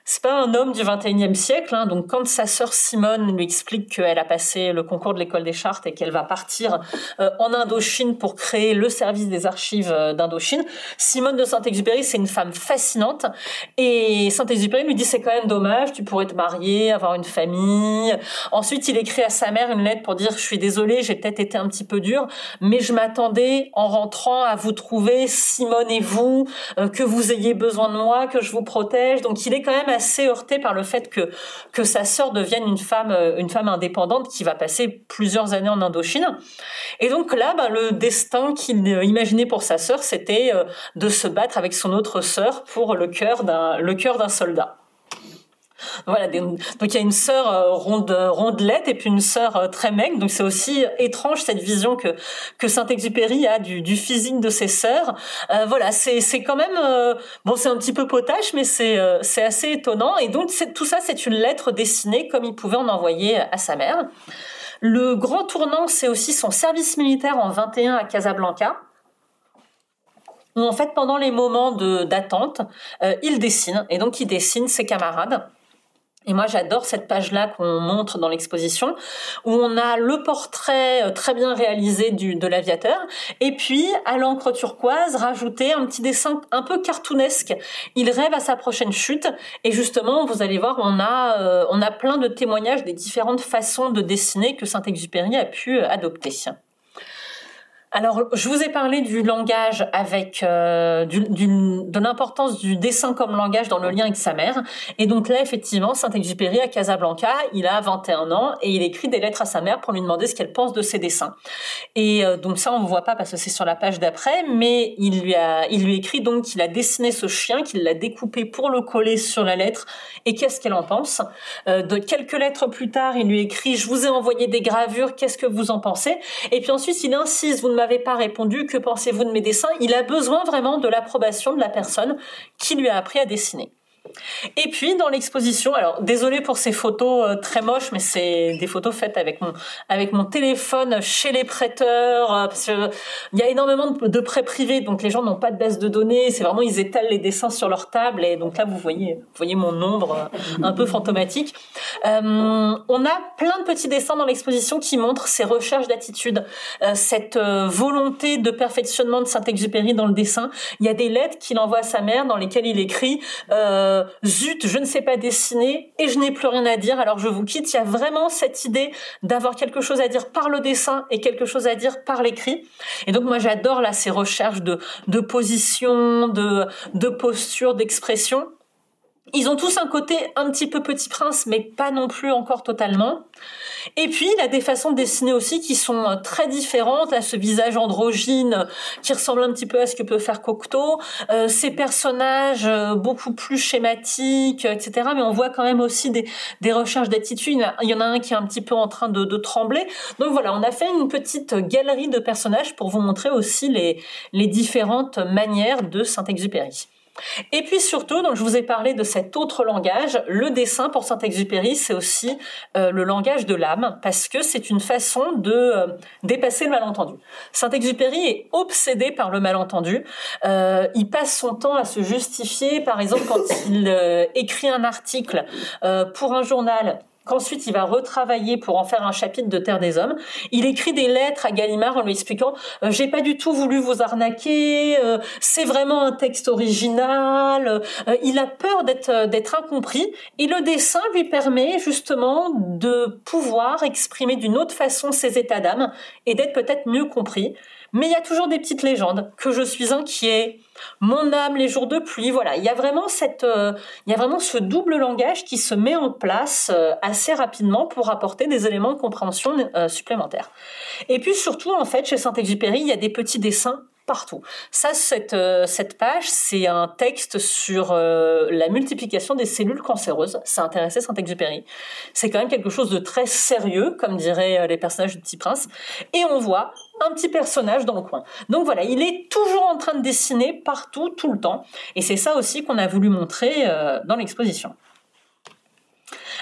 c'est pas un homme du 21e siècle. Hein. donc quand sa sœur Simone lui explique qu'elle a passé le concours de l'école des chartes et qu'elle va partir en Indochine pour créer le service des archives d'Indochine, Simone Saint-Exupéry, c'est une femme fascinante et Saint-Exupéry lui dit c'est quand même dommage, tu pourrais te marier, avoir une famille. Ensuite, il écrit à sa mère une lettre pour dire je suis désolé, j'ai peut-être été un petit peu dur, mais je m'attendais en rentrant à vous trouver, Simone et vous, euh, que vous ayez besoin de moi, que je vous protège. Donc il est quand même assez heurté par le fait que que sa sœur devienne une femme euh, une femme indépendante qui va passer plusieurs années en Indochine. Et donc là, ben, le destin qu'il imaginait pour sa sœur, c'était euh, de se battre avec son autre sœur pour le cœur le cœur d'un soldat. Voilà, donc il y a une sœur euh, ronde, rondelette et puis une sœur euh, très maigre. Donc c'est aussi étrange cette vision que que Saint-Exupéry a du, physique de ses sœurs. Euh, voilà, c'est c'est quand même bon, c'est un petit peu potache, mais c'est c'est assez étonnant. Et donc tout ça, c'est une lettre dessinée comme il pouvait en envoyer à sa mère. Le grand tournant, c'est aussi son service militaire en 21 à Casablanca où en fait pendant les moments d'attente, il dessine et donc il dessine ses camarades. Et moi, j'adore cette page-là qu'on montre dans l'exposition, où on a le portrait euh, très bien réalisé du, de l'aviateur, et puis à l'encre turquoise, rajouter un petit dessin un peu cartoonesque. Il rêve à sa prochaine chute, et justement, vous allez voir, on a, euh, on a plein de témoignages des différentes façons de dessiner que Saint-Exupéry a pu euh, adopter. Alors, je vous ai parlé du langage avec euh, de l'importance du dessin comme langage dans le lien avec sa mère. Et donc là, effectivement, Saint-Exupéry à Casablanca, il a 21 ans et il écrit des lettres à sa mère pour lui demander ce qu'elle pense de ses dessins. Et euh, donc ça, on ne voit pas parce que c'est sur la page d'après, mais il lui a, il lui écrit donc qu'il a dessiné ce chien, qu'il l'a découpé pour le coller sur la lettre. Et qu'est-ce qu'elle en pense euh, De quelques lettres plus tard, il lui écrit "Je vous ai envoyé des gravures. Qu'est-ce que vous en pensez? Et puis ensuite, il insiste "Vous ne m'avez pas répondu, que pensez-vous de mes dessins? Il a besoin vraiment de l'approbation de la personne qui lui a appris à dessiner. Et puis dans l'exposition, alors désolé pour ces photos euh, très moches, mais c'est des photos faites avec mon téléphone chez les prêteurs, euh, parce que il y a énormément de, prêts privés, donc les gens n'ont pas de base de données. C'est vraiment ils étalent les dessins sur leur table, et donc là vous voyez vous voyez mon nombre euh, un peu fantomatique. on a plein de petits dessins dans l'exposition qui montrent ces recherches d'attitude, cette volonté de perfectionnement de Saint-Exupéry dans le dessin. Il y a des lettres qu'il envoie à sa mère dans lesquelles il écrit zut, je ne sais pas dessiner et je n'ai plus rien à dire, alors je vous quitte. Il y a vraiment cette idée d'avoir quelque chose à dire par le dessin et quelque chose à dire par l'écrit. Et donc moi j'adore là ces recherches de, position, de posture, d'expression. Ils ont tous un côté un petit peu petit prince, mais pas non plus encore totalement. Et puis, il a des façons de dessiner aussi qui sont euh, très différentes. Là, ce visage androgyne qui ressemble un petit peu à ce que peut faire Cocteau. Euh, ces personnages euh, beaucoup plus schématiques, etc. Mais on voit quand même aussi des, des recherches d'attitude. Il y en a un qui est un petit peu en train de, de trembler. Donc voilà, on a fait une petite galerie de personnages pour vous montrer aussi les, les différentes manières de Saint-Exupéry. Et puis surtout, donc je vous ai parlé de cet autre langage, le dessin pour Saint-Exupéry, c'est aussi euh, le langage de l'âme, parce que c'est une façon de euh, dépasser le malentendu. Saint-Exupéry est obsédé par le malentendu. Euh, il passe son temps à se justifier, par exemple quand il écrit un article pour un journal qu'ensuite il va retravailler pour en faire un chapitre de Terre des Hommes. Il écrit des lettres à Gallimard en lui expliquant euh, j'ai pas du tout voulu vous arnaquer, euh, c'est vraiment un texte original. Euh, il a peur d'être d'être incompris et le dessin lui permet justement de pouvoir exprimer d'une autre façon ses états d'âme et d'être peut-être mieux compris. Mais il y a toujours des petites légendes que je suis inquiet, mon âme les jours de pluie. Voilà, il y a vraiment cette, euh, il y a vraiment ce double langage qui se met en place euh, assez rapidement pour apporter des éléments de compréhension euh, supplémentaires. Et puis surtout, en fait, chez Saint-Exupéry, il y a des petits dessins partout. Ça, cette, cette page, c'est un texte sur la multiplication des cellules cancéreuses. Ça intéressait Saint-Exupéry. C'est quand même quelque chose de très sérieux, comme diraient les personnages du Petit Prince. Et on voit un petit personnage dans le coin. Donc voilà, il est toujours en train de dessiner partout, tout le temps. Et c'est ça aussi qu'on a voulu montrer dans l'exposition.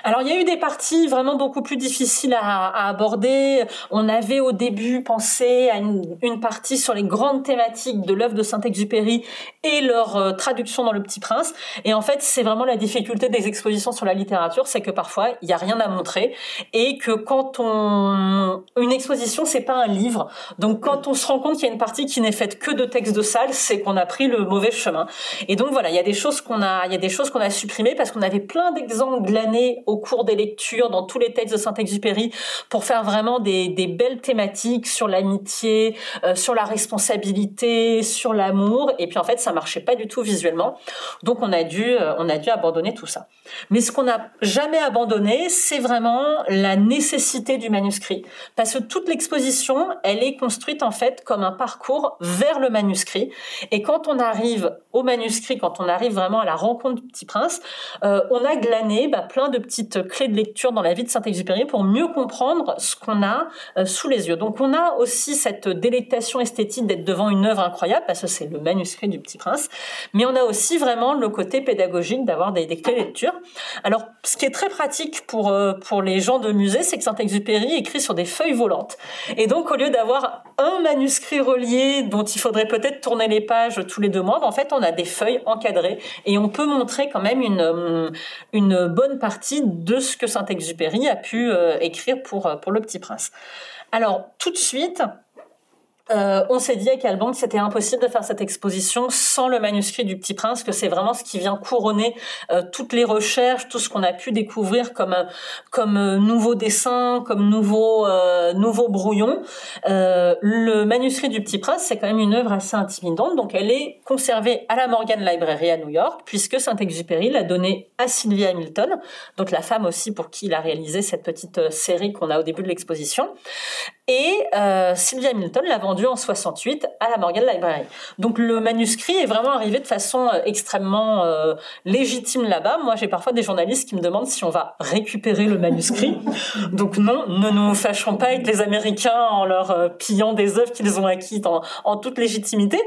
Alors il y a eu des parties vraiment beaucoup plus difficiles à, aborder. On avait au début pensé à une, partie sur les grandes thématiques de l'œuvre de Saint-Exupéry et leur euh, traduction dans Le Petit Prince. Et en fait, c'est vraiment la difficulté des expositions sur la littérature, c'est que parfois il n'y a rien à montrer et que quand on une exposition c'est pas un livre. Donc quand on se rend compte qu'il y a une partie qui n'est faite que de textes de salle, c'est qu'on a pris le mauvais chemin. Et donc voilà, il y a des choses qu'on a, il y a des choses qu'on a supprimées parce qu'on avait plein d'exemples glanés au cours des lectures dans tous les textes de Saint-Exupéry pour faire vraiment des, belles thématiques sur l'amitié, euh, sur la responsabilité, sur l'amour. Et puis en fait, ça marchait pas du tout visuellement. Donc on a dû, euh, on a dû abandonner tout ça. Mais ce qu'on n'a jamais abandonné, c'est vraiment la nécessité du manuscrit. Parce que toute l'exposition, elle est construite en fait comme un parcours vers le manuscrit. Et quand on arrive au manuscrit, quand on arrive vraiment à la rencontre du Petit Prince, euh, on a glané bah, plein de petites clés de lecture dans la vie de Saint-Exupéry pour mieux comprendre ce qu'on a euh, sous les yeux. Donc on a aussi cette délectation esthétique d'être devant une œuvre incroyable, parce que c'est le manuscrit du Petit Prince, mais on a aussi vraiment le côté pédagogique d'avoir des, des clés de lecture. Alors ce qui est très pratique pour, euh, pour les gens de musée, c'est que Saint-Exupéry écrit sur des feuilles volantes. Et donc au lieu d'avoir un manuscrit relié dont il faudrait peut-être tourner les pages tous les deux mois, bah, en fait on a des feuilles encadrées et on peut montrer quand même une, euh, une bonne partie de ce que Saint-Exupéry a pu euh, écrire euh, pour Le Petit Prince. Alors tout de suite, euh, on s'est dit avec Alban que c'était impossible de faire cette exposition sans le manuscrit du Petit Prince, que c'est vraiment ce qui vient couronner euh, toutes les recherches, tout ce qu'on a pu découvrir comme euh, comme nouveaux dessins, comme nouveaux nouveaux brouillons. le manuscrit du Petit Prince, c'est quand même une œuvre assez intimidante, donc elle est conservée à la Morgan Library à New York, puisque Saint-Exupéry l'a donné à Sylvia Hamilton, donc la femme aussi pour qui il a réalisé cette petite série qu'on a au début de l'exposition. Et Sylvia Hamilton l'a vendu en 68 à la Morgan Library. Donc le manuscrit est vraiment arrivé de façon euh, extrêmement euh, légitime là-bas. Moi, j'ai parfois des journalistes qui me demandent si on va récupérer le manuscrit. (laughs) Donc non, ne nous fâchons pas avec les Américains en leur euh, pillant des œuvres qu'ils ont acquises en, en, toute légitimité.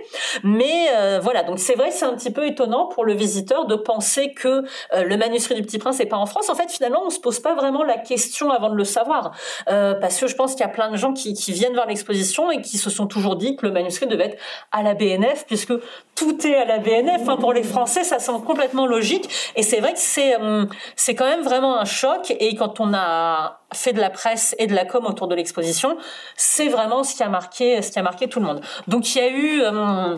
Mais voilà, donc c'est vrai, c'est un petit peu étonnant pour le visiteur de penser que le manuscrit du Petit Prince n'est pas en France. En fait, finalement, on se pose pas vraiment la question avant de le savoir, parce que je pense qu'il y a plein de gens qui, viennent voir l'exposition et qui se sont toujours dit que le manuscrit devait être à la BNF, puisque tout est à la BNF. Hein, pour les Français, ça semble complètement logique. Et c'est vrai que c'est euh, c'est quand même vraiment un choc. Et quand on a fait de la presse et de la com autour de l'exposition, c'est vraiment ce qui a marqué ce qui a marqué tout le monde. Donc il y a eu euh,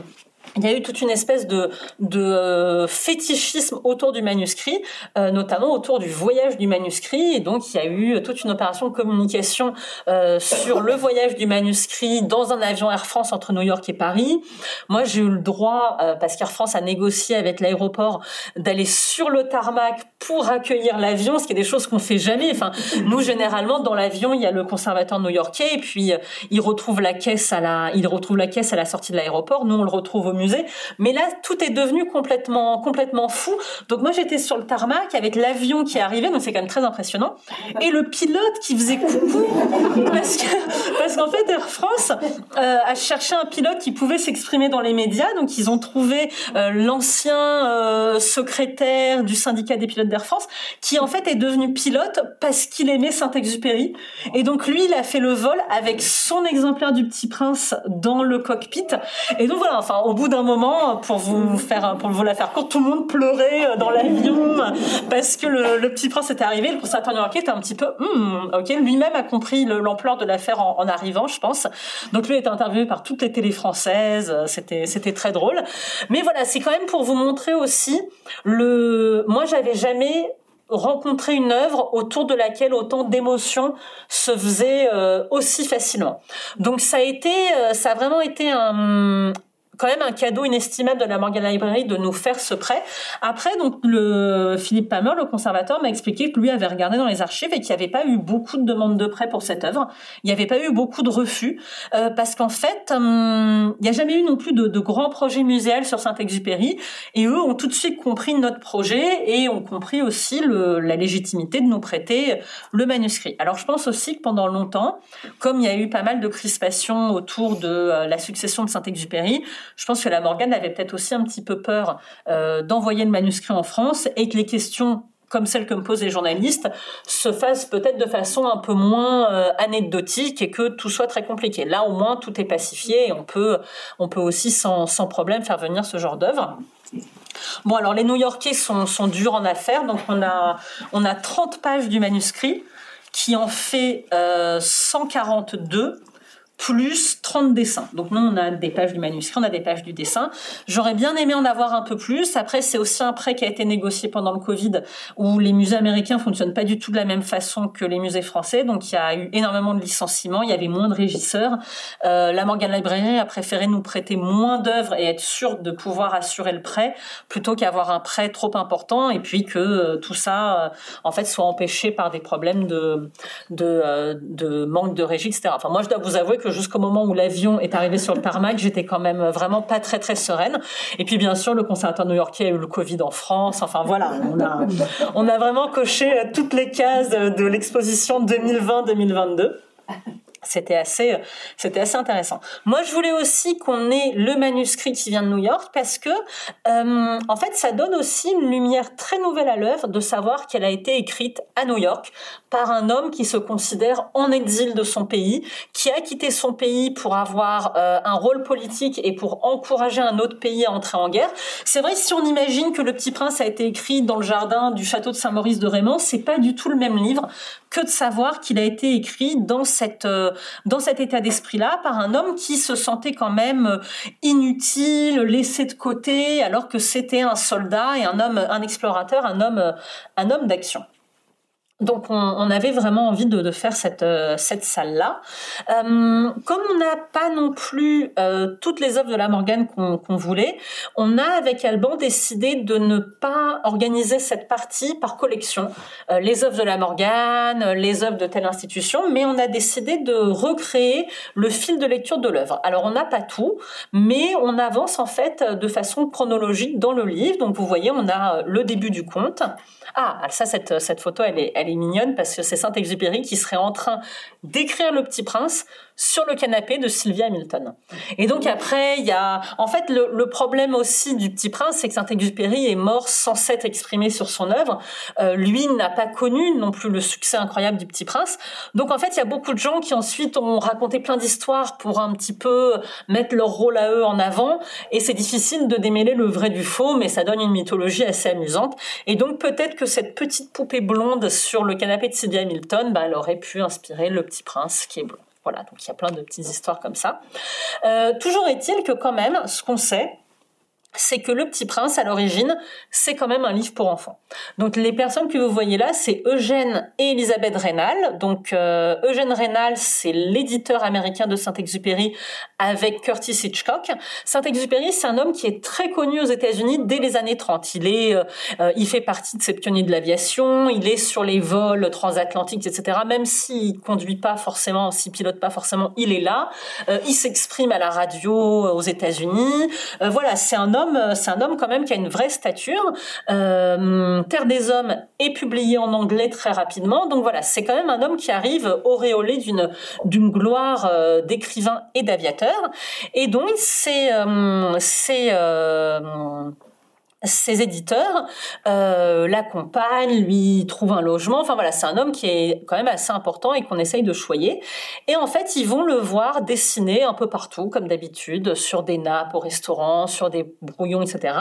il y a eu toute une espèce de, de euh, fétichisme autour du manuscrit, euh, notamment autour du voyage du manuscrit. Et donc, il y a eu toute une opération de communication euh, sur le voyage du manuscrit dans un avion Air France entre New York et Paris. Moi, j'ai eu le droit, parce qu'Air France a négocié avec l'aéroport, d'aller sur le tarmac pour accueillir l'avion, ce qui est des choses qu'on fait jamais. Enfin, nous, généralement, dans l'avion, il y a le conservateur new-yorkais, et puis il retrouve la caisse à la, il retrouve la caisse à la sortie de l'aéroport. Nous, on le retrouve au musée. Mais là, tout est devenu complètement, complètement fou. Donc moi, j'étais sur le tarmac avec l'avion qui est arrivé, donc c'est quand même très impressionnant, et le pilote qui faisait coucou parce que parce qu'en fait Air France euh, a cherché un pilote qui pouvait s'exprimer dans les médias, donc ils ont trouvé euh, l'ancien euh, secrétaire du syndicat des pilotes d'Air France, qui en fait est devenu pilote parce qu'il aimait Saint-Exupéry, et donc lui, il a fait le vol avec son exemplaire du Petit Prince dans le cockpit, et donc voilà, enfin au bout d'un moment, pour vous faire, pour vous la faire courte, tout le monde pleurait euh, dans l'avion parce que le, petit prince était arrivé. Le conservateur new-yorkais était un petit peu, hmm, ok, lui-même a compris l'ampleur de l'affaire en, arrivant, je pense. Donc lui a été interviewé par toutes les télés françaises. C'était, c'était très drôle. Mais voilà, c'est quand même pour vous montrer aussi le. Moi, j'avais jamais rencontré une œuvre autour de laquelle autant d'émotions se faisaient euh, aussi facilement. Donc ça a été, euh, ça a vraiment été un, quand même un cadeau inestimable de la Morgan Library de nous faire ce prêt. Après, donc le Philippe Palmer, le conservateur, m'a expliqué que lui avait regardé dans les archives et qu'il n'y avait pas eu beaucoup de demandes de prêt pour cette œuvre. Il n'y avait pas eu beaucoup de refus euh, parce qu'en fait, hum, il n'y a jamais eu non plus de, de grands projets muséals sur Saint-Exupéry et eux ont tout de suite compris notre projet et ont compris aussi le, la légitimité de nous prêter le manuscrit. Alors je pense aussi que pendant longtemps, comme il y a eu pas mal de crispations autour de euh, la succession de Saint-Exupéry, je pense que la Morgane avait peut-être aussi un petit peu peur euh, d'envoyer le manuscrit en France et que les questions comme celles que me posent les journalistes, se fassent peut-être de façon un peu moins euh, anecdotique et que tout soit très compliqué. Là, au moins, tout est pacifié et on peut, on peut aussi sans, sans problème faire venir ce genre d'œuvre. Bon, alors les New-Yorkais sont, durs en affaires, donc on a, on a 30 pages du manuscrit qui en fait euh, 142 plus 30 dessins. Donc nous, on a des pages du manuscrit, on a des pages du dessin. J'aurais bien aimé en avoir un peu plus. Après, c'est aussi un prêt qui a été négocié pendant le Covid, où les musées américains fonctionnent pas du tout de la même façon que les musées français. Donc il y a eu énormément de licenciements, il y avait moins de régisseurs. Euh, la Morgan Library a préféré nous prêter moins d'œuvres et être sûr de pouvoir assurer le prêt, plutôt qu'avoir un prêt trop important et puis que euh, tout ça, euh, en fait, soit empêché par des problèmes de, de, euh, de manque de régie, etc. Enfin, moi, je dois vous avouer que jusqu'au moment où l'avion est arrivé sur le tarmac, j'étais quand même vraiment pas très très sereine. Et puis bien sûr, le conservatoire new-yorkais a eu le Covid en France. Enfin voilà, on a, on a vraiment coché toutes les cases de l'exposition 2020-2022 c'était assez c'était assez intéressant. Moi, je voulais aussi qu'on ait le manuscrit qui vient de New York parce que euh, en fait, ça donne aussi une lumière très nouvelle à l'œuvre de savoir qu'elle a été écrite à New York par un homme qui se considère en exil de son pays, qui a quitté son pays pour avoir euh, un rôle politique et pour encourager un autre pays à entrer en guerre. C'est vrai si on imagine que Le Petit Prince a été écrit dans le jardin du château de Saint-Maurice de Raymond, c'est pas du tout le même livre que de savoir qu'il a été écrit dans cette euh, dans cet état d'esprit-là par un homme qui se sentait quand même euh, inutile, laissé de côté, alors que c'était un soldat et un homme, un explorateur, un homme, euh, un homme d'action. Donc on, avait vraiment envie de, faire cette, euh, cette salle-là. Euh, comme on n'a pas non plus euh, toutes les œuvres de la Morgane qu'on voulait, on a avec Alban décidé de ne pas organiser cette partie par collection. les œuvres de la Morgane, les œuvres de telle institution, mais on a décidé de recréer le fil de lecture de l'œuvre. Alors on n'a pas tout, mais on avance en fait de façon chronologique dans le livre. Donc vous voyez, on a le début du conte. Ah, ça, cette, photo, elle est, elle est mignonne parce que c'est Saint-Exupéry qui serait en train d'écrire Le Petit Prince sur le canapé de Sylvia Hamilton. Et donc après, il y a, en fait, le, problème aussi du Petit Prince, c'est que Saint-Exupéry est mort sans s'être exprimé sur son œuvre. Euh, lui n'a pas connu non plus le succès incroyable du Petit Prince. Donc en fait, il y a beaucoup de gens qui ensuite ont raconté plein d'histoires pour un petit peu mettre leur rôle à eux en avant. Et c'est difficile de démêler le vrai du faux, mais ça donne une mythologie assez amusante. Et donc peut-être que cette petite poupée blonde sur le canapé de Sylvia Hamilton, bah, elle aurait pu inspirer le Petit Prince qui est blond. Voilà, donc il y a plein de petites histoires comme ça. Euh, toujours est-il que quand même, ce qu'on sait, c'est que Le Petit Prince, à l'origine, c'est quand même un livre pour enfants. Donc les personnes que vous voyez là, c'est Eugène et Elisabeth Reynal. Donc euh, Eugène Reynal, c'est l'éditeur américain de Saint-Exupéry avec Curtis Hitchcock. Saint-Exupéry, c'est un homme qui est très connu aux États-Unis dès les années 30. Il est, euh, euh, il fait partie de ces pionniers de l'aviation. Il est sur les vols transatlantiques, etc. Même s'il conduit pas forcément, s'il pilote pas forcément, il est là. il s'exprime à la radio aux États-Unis. voilà, c'est un homme euh, c'est un homme quand même qui a une vraie stature. Euh, Terre des hommes est publié en anglais très rapidement, donc voilà, c'est quand même un homme qui arrive auréolé d'une d'une gloire euh, d'écrivain et d'aviateur. Et donc c'est c'est ses éditeurs euh, l'accompagnent, lui trouvent un logement. Enfin voilà, c'est un homme qui est quand même assez important et qu'on essaye de choyer. Et en fait, ils vont le voir dessiner un peu partout, comme d'habitude, sur des nappes au restaurant, sur des brouillons, etc.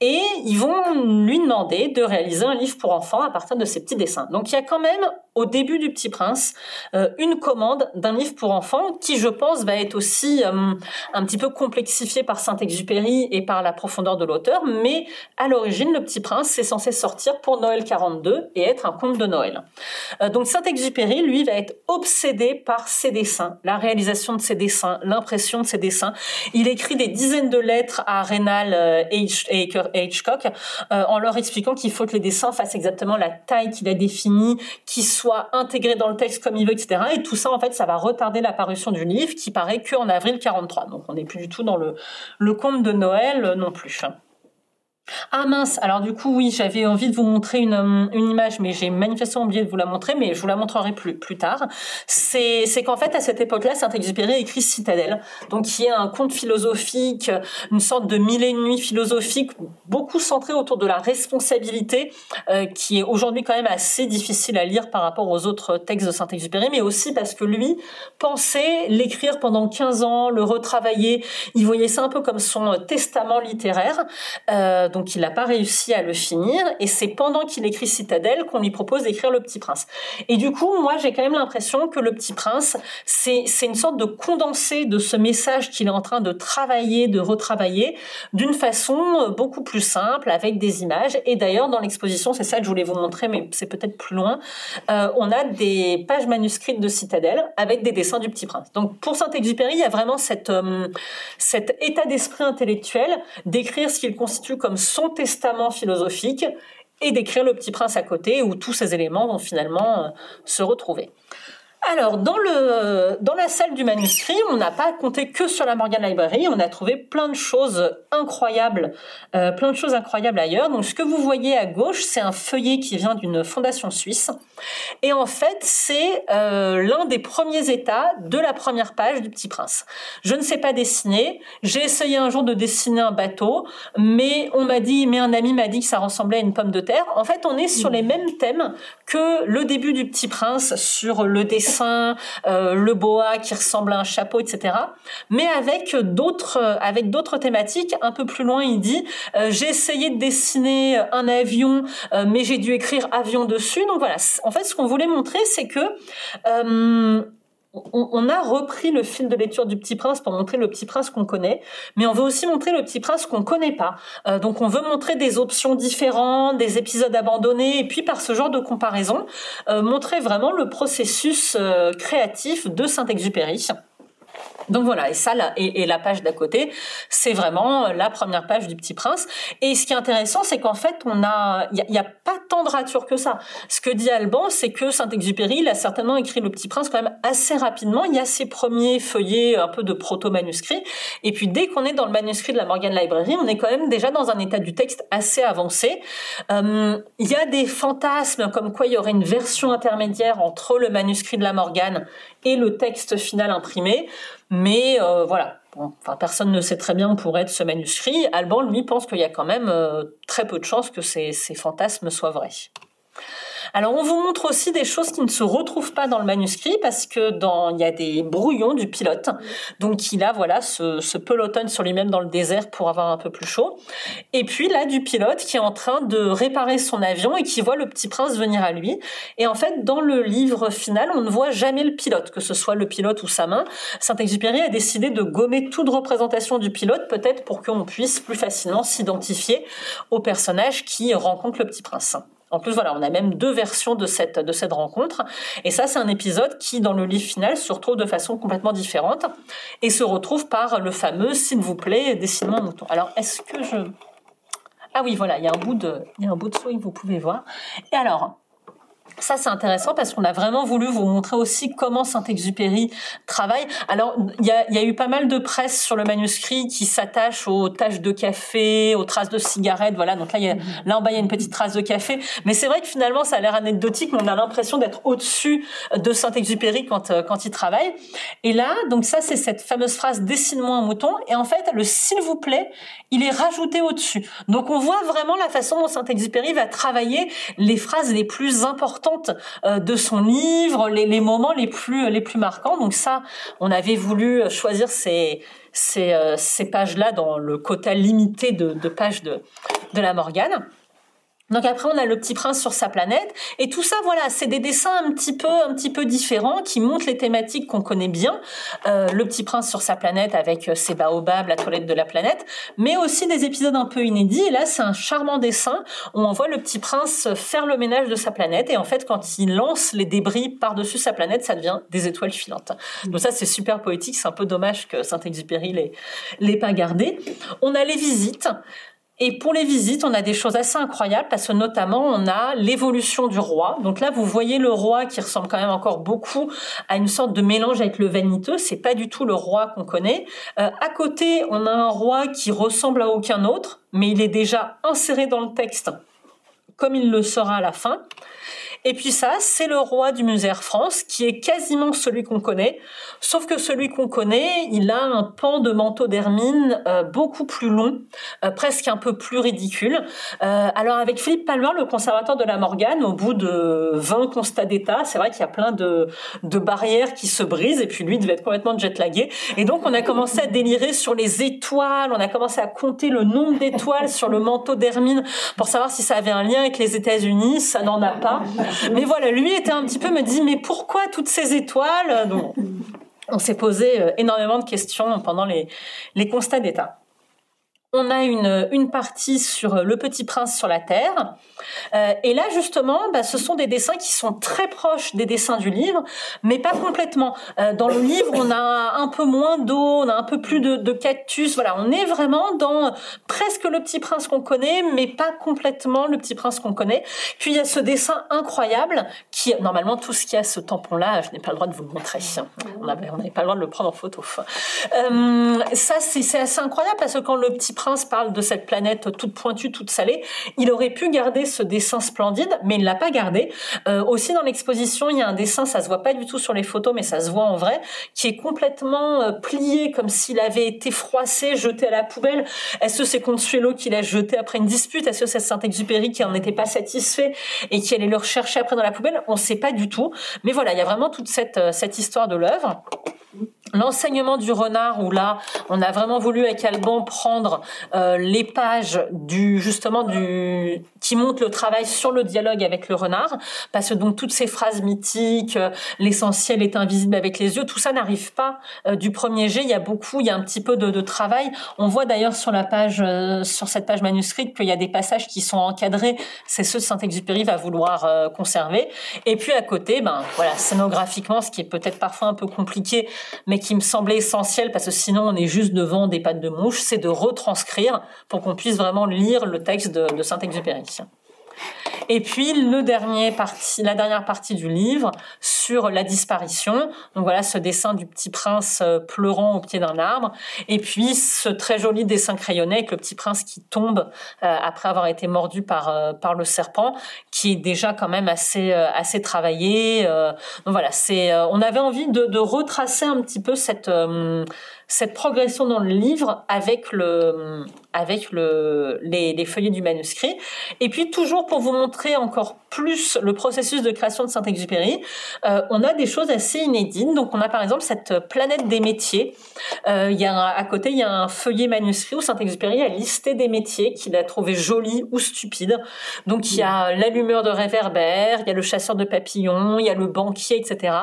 Et ils vont lui demander de réaliser un livre pour enfants à partir de ces petits dessins. Donc il y a quand même au début du Petit Prince euh, une commande d'un livre pour enfants qui, je pense, va être aussi euh, un petit peu complexifié par Saint-Exupéry et par la profondeur de l'auteur, mais à l'origine, Le Petit Prince, c'est censé sortir pour Noël 42 et être un conte de Noël. Euh, donc Saint-Exupéry, lui, va être obsédé par ses dessins, la réalisation de ses dessins, l'impression de ses dessins. Il écrit des dizaines de lettres à euh, et Hitchcock euh, en leur expliquant qu'il faut que les dessins fassent exactement la taille qu'il a définie, qu'ils soient intégrés dans le texte comme il veut, etc. Et tout ça, en fait, ça va retarder la parution du livre qui paraît qu'en avril 43. Donc on n'est plus du tout dans le, le conte de Noël non plus. Ah mince, alors du coup oui, j'avais envie de vous montrer une, euh, une image, mais j'ai manifestement oublié de vous la montrer, mais je vous la montrerai plus, plus tard. C'est, qu'en fait à cette époque-là, Saint-Exupéry écrit Citadelle, donc qui est un conte philosophique, une sorte de mille et nuits philosophique, beaucoup centré autour de la responsabilité, euh, qui est aujourd'hui quand même assez difficile à lire par rapport aux autres textes de Saint-Exupéry, mais aussi parce que lui pensait l'écrire pendant 15 ans, le retravailler, il voyait ça un peu comme son testament littéraire. Euh, donc il n'a pas réussi à le finir. Et c'est pendant qu'il écrit Citadelle qu'on lui propose d'écrire Le Petit Prince. Et du coup, moi, j'ai quand même l'impression que Le Petit Prince, c'est une sorte de condensé de ce message qu'il est en train de travailler, de retravailler, d'une façon beaucoup plus simple, avec des images. Et d'ailleurs, dans l'exposition, c'est ça que je voulais vous montrer, mais c'est peut-être plus loin, euh, on a des pages manuscrites de Citadelle avec des dessins du Petit Prince. Donc pour Saint-Exupéry, il y a vraiment cette, euh, cet état d'esprit intellectuel d'écrire ce qu'il constitue comme son testament philosophique et d'écrire le Petit Prince à côté où tous ces éléments vont finalement euh, se retrouver. Alors, dans, la salle du manuscrit, on n'a pas compté que sur la Morgan Library, on a trouvé plein de choses incroyables, euh, plein de choses incroyables ailleurs. Donc, ce que vous voyez à gauche, c'est un feuillet qui vient d'une fondation suisse. Et en fait, c'est euh, l'un des premiers états de la première page du Petit Prince. Je ne sais pas dessiner. J'ai essayé un jour de dessiner un bateau, mais on m'a dit, mais un ami m'a dit que ça ressemblait à une pomme de terre. En fait, on est sur les mêmes thèmes que le début du Petit Prince sur le dessin euh, le boa qui ressemble à un chapeau, etc. Mais avec d'autres, avec d'autres thématiques. Un peu plus loin, il dit euh, j'ai essayé de dessiner un avion, euh, mais j'ai dû écrire avion dessus. Donc voilà. En fait, ce qu'on voulait montrer, c'est que on, a repris le fil de lecture du Petit Prince pour montrer le Petit Prince qu'on connaît, mais on veut aussi montrer le Petit Prince qu'on connaît pas. Euh, donc on veut montrer des options différentes, des épisodes abandonnés, et puis par ce genre de comparaison, euh, montrer vraiment le processus euh, créatif de Saint-Exupéry. Donc voilà, et ça, et, la page d'à côté, c'est vraiment la première page du Petit Prince. Et ce qui est intéressant, c'est qu'en fait, on a, il n'y a, pas tant de ratures que ça. Ce que dit Alban, c'est que Saint-Exupéry, il a certainement écrit le Petit Prince quand même assez rapidement. Il y a ses premiers feuillets, un peu de proto-manuscrit. Et puis dès qu'on est dans le manuscrit de la Morgan Library, on est quand même déjà dans un état du texte assez avancé. Euh, il y a des fantasmes comme quoi il y aurait une version intermédiaire entre le manuscrit de la Morgan et le texte final imprimé. Mais euh, voilà, personne ne sait très bien où pourrait être ce manuscrit. Alban, lui, pense qu'il y a quand même euh, très peu de chances que ces fantasmes soient vrais. Alors on vous montre aussi des choses qui ne se retrouvent pas dans le manuscrit parce que dans il y a des brouillons du pilote. Donc il a voilà ce, ce peloton sur lui-même dans le désert pour avoir un peu plus chaud. Et puis là du pilote qui est en train de réparer son avion et qui voit le petit prince venir à lui. Et en fait dans le livre final on ne voit jamais le pilote, que ce soit le pilote ou sa main. Saint-Exupéry a décidé de gommer toute représentation du pilote peut-être pour qu'on puisse plus facilement s'identifier au personnage qui rencontre le petit prince. En plus, voilà, on a même deux versions de cette, rencontre. Et ça, c'est un épisode qui, dans le livre final, se retrouve de façon complètement différente et se retrouve par le fameux, s'il vous plaît, dessine-moi un mouton. Alors, est-ce que je... Ah oui, voilà, il y a un bout de, il de souris que vous pouvez voir. Et alors, ça, c'est intéressant parce qu'on a vraiment voulu vous montrer aussi comment Saint-Exupéry travaille. Alors, il y a, eu pas mal de presse sur le manuscrit qui s'attache aux taches de café, aux traces de cigarettes. Voilà, donc là, y a, là en bas, il y a une petite trace de café. Mais c'est vrai que finalement, ça a l'air anecdotique, mais on a l'impression d'être au-dessus de Saint-Exupéry quand, euh, quand il travaille. Et là, donc ça, c'est cette fameuse phrase « dessine-moi un mouton ». Et en fait, le « s'il vous plaît », il est rajouté au-dessus. Donc, on voit vraiment la façon dont Saint-Exupéry va travailler les phrases les plus importantes euh, de son livre, les, moments les plus marquants. Donc ça, on avait voulu choisir ces euh, pages-là dans le quota limité de, de pages de de la Morgane. Donc après on a le petit prince sur sa planète. Et tout ça voilà c'est des dessins un petit peu un petit peu différents qui montrent les thématiques qu'on connaît bien. Euh, le petit prince sur sa planète avec euh, ses baobabs la toilette de la planète mais aussi des épisodes un peu inédits. Et là c'est un charmant dessin où on voit le petit prince faire le ménage de sa planète. Et en fait quand il lance les débris par-dessus sa planète ça devient des étoiles filantes. Donc ça c'est super poétique. C'est un peu dommage que Saint-Exupéry l'ait l'ait pas gardé. On a les visites et pour les visites, on a des choses assez incroyables parce que notamment on a l'évolution du roi. Donc là, vous voyez le roi qui ressemble quand même encore beaucoup à une sorte de mélange avec le vaniteux. C'est pas du tout le roi qu'on connaît. Euh, à côté, on a un roi qui ressemble à aucun autre, mais il est déjà inséré dans le texte comme il le sera à la fin. Et puis ça, c'est le roi du musée Air France, qui est quasiment celui qu'on connaît, sauf que celui qu'on connaît, il a un pan de manteau d'hermine euh, beaucoup plus long, euh, presque un peu plus ridicule. Euh, alors avec Philippe Palmer, le conservateur de la Morgane, au bout de 20 constats d'état, c'est vrai qu'il y a plein de, de barrières qui se brisent, et puis lui devait être complètement jetlagué. Et donc on a commencé à délirer sur les étoiles, on a commencé à compter le nombre d'étoiles sur le manteau d'hermine pour savoir si ça avait un lien avec les États-Unis. Ça n'en a pas. Mais voilà, lui était un petit peu me dit mais pourquoi toutes ces étoiles? On s'est posé euh, énormément de questions pendant les, les constats d'état. On a une, une partie sur le petit prince sur la terre. Euh, et là, justement, bah, ce sont des dessins qui sont très proches des dessins du livre, mais pas complètement. Euh, dans le livre, on a un peu moins d'eau, on a un peu plus de, cactus. Voilà, on est vraiment dans presque le petit prince qu'on connaît, mais pas complètement le petit prince qu'on connaît. Puis il y a ce dessin incroyable qui, normalement, tout ce qui a ce tampon-là, je n'ai pas le droit de vous le montrer. On n'avait pas le droit de le prendre en photo. Euh, ça, c'est assez incroyable parce que quand le petit prince Prince parle de cette planète toute pointue, toute salée. Il aurait pu garder ce dessin splendide, mais il l'a pas gardé. Euh, aussi dans l'exposition, il y a un dessin, ça se voit pas du tout sur les photos, mais ça se voit en vrai, qui est complètement euh, plié comme s'il avait été froissé, jeté à la poubelle. Est-ce que c'est Consuelo qui l'a jeté après une dispute? Est-ce que c'est Saint-Exupéry qui en était pas satisfait et qui allait le rechercher après dans la poubelle? On sait pas du tout. Mais voilà, il y a vraiment toute cette, euh, cette histoire de l'œuvre. L'enseignement du renard, où là, on a vraiment voulu avec Alban prendre euh, les pages du justement du qui montrent le travail sur le dialogue avec le renard, parce que donc toutes ces phrases mythiques, euh, l'essentiel est invisible avec les yeux, tout ça n'arrive pas euh, du premier jet. Il y a beaucoup, il y a un petit peu de, de travail. On voit d'ailleurs sur la page, sur cette page manuscrite, qu'il y a des passages qui sont encadrés. C'est ceux de Saint-Exupéry va vouloir conserver. Et puis à côté, ben voilà, scénographiquement, ce qui est peut-être parfois un peu compliqué, mais qui me semblait essentiel parce que sinon on est juste devant des pattes de mouche, c'est de retranscrire pour qu'on puisse vraiment lire le texte de, de Saint-Exupéry. Et puis le dernier la dernière partie du livre sur la disparition. Donc voilà ce dessin du petit prince euh, pleurant au pied d'un arbre. Et puis ce très joli dessin crayonné avec le petit prince qui tombe euh, après avoir été mordu par euh, par le serpent, qui est déjà quand même assez assez travaillé. donc voilà, c'est on avait envie de, de, retracer un petit peu cette cette progression dans le livre avec le avec le les, feuillets du manuscrit. Et puis toujours pour vous montrer encore plus le processus de création de Saint-Exupéry, euh, on a des choses assez inédites. Donc on a par exemple cette planète des métiers. Euh, y a à côté il y a un feuillet manuscrit où Saint-Exupéry a listé des métiers qu'il a trouvé jolis ou stupides. Donc il y a l'allumeur de réverbère, il y a le chasseur de papillons, il y a le banquier, etc.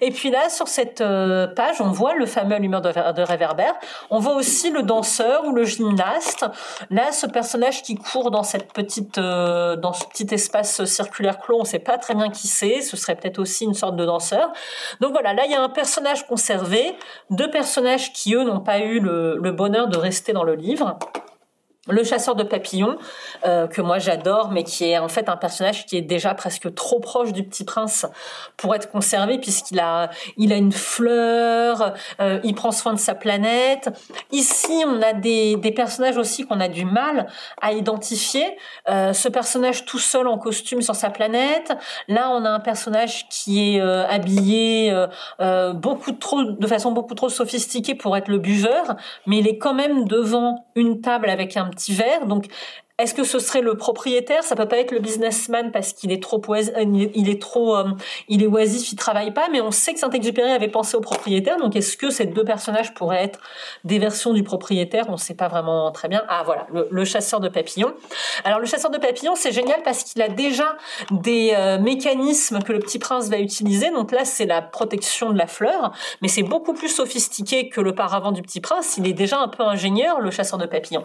Et puis là sur cette euh, page on voit le fameux allumeur de, de réverbère. On voit aussi le danseur ou le gymnaste. Là ce personnage qui court dans cette petite euh, dans ce petit espace circulaire clos, on ne sait pas très bien qui c'est, ce serait peut-être aussi une sorte de danseur. Donc voilà, là il y a un personnage conservé, deux personnages qui eux n'ont pas eu le bonheur de rester dans le livre. Le chasseur de papillons, euh, que moi j'adore, mais qui est en fait un personnage qui est déjà presque trop proche du Petit Prince pour être conservé, puisqu'il a, il a une fleur, euh, il prend soin de sa planète. Ici, on a des, des personnages aussi qu'on a du mal à identifier. Euh, ce personnage tout seul en costume sur sa planète. Là, on a un personnage qui est euh, habillé euh, beaucoup trop, de façon beaucoup trop sophistiquée pour être le buveur, mais il est quand même devant une table avec un petit verre. Donc, est-ce que ce serait le propriétaire? Ça peut pas être le businessman parce qu'il est trop il est trop euh, il est oisif, il travaille pas. Mais on sait que Saint-Exupéry avait pensé au propriétaire. Donc est-ce que ces deux personnages pourraient être des versions du propriétaire? On ne sait pas vraiment très bien. Ah voilà, le, chasseur de papillons. Alors le chasseur de papillons, c'est génial parce qu'il a déjà des euh, mécanismes que le petit prince va utiliser. Donc là, c'est la protection de la fleur, mais c'est beaucoup plus sophistiqué que le paravent du petit prince. Il est déjà un peu ingénieur, le chasseur de papillons.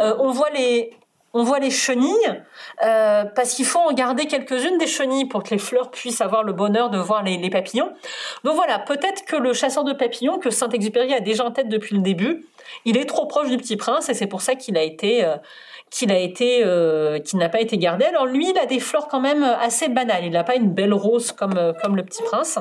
Euh, on voit les on voit les chenilles, euh, parce qu'il faut en garder quelques-unes des chenilles pour que les fleurs puissent avoir le bonheur de voir les, papillons. Donc voilà, peut-être que le chasseur de papillons, que Saint-Exupéry a déjà en tête depuis le début, il est trop proche du petit prince et c'est pour ça qu'il a été... Euh, qu'il a été, euh, n'a pas été gardé. Alors lui, il a des fleurs quand même assez banales. Il n'a pas une belle rose comme comme le petit prince.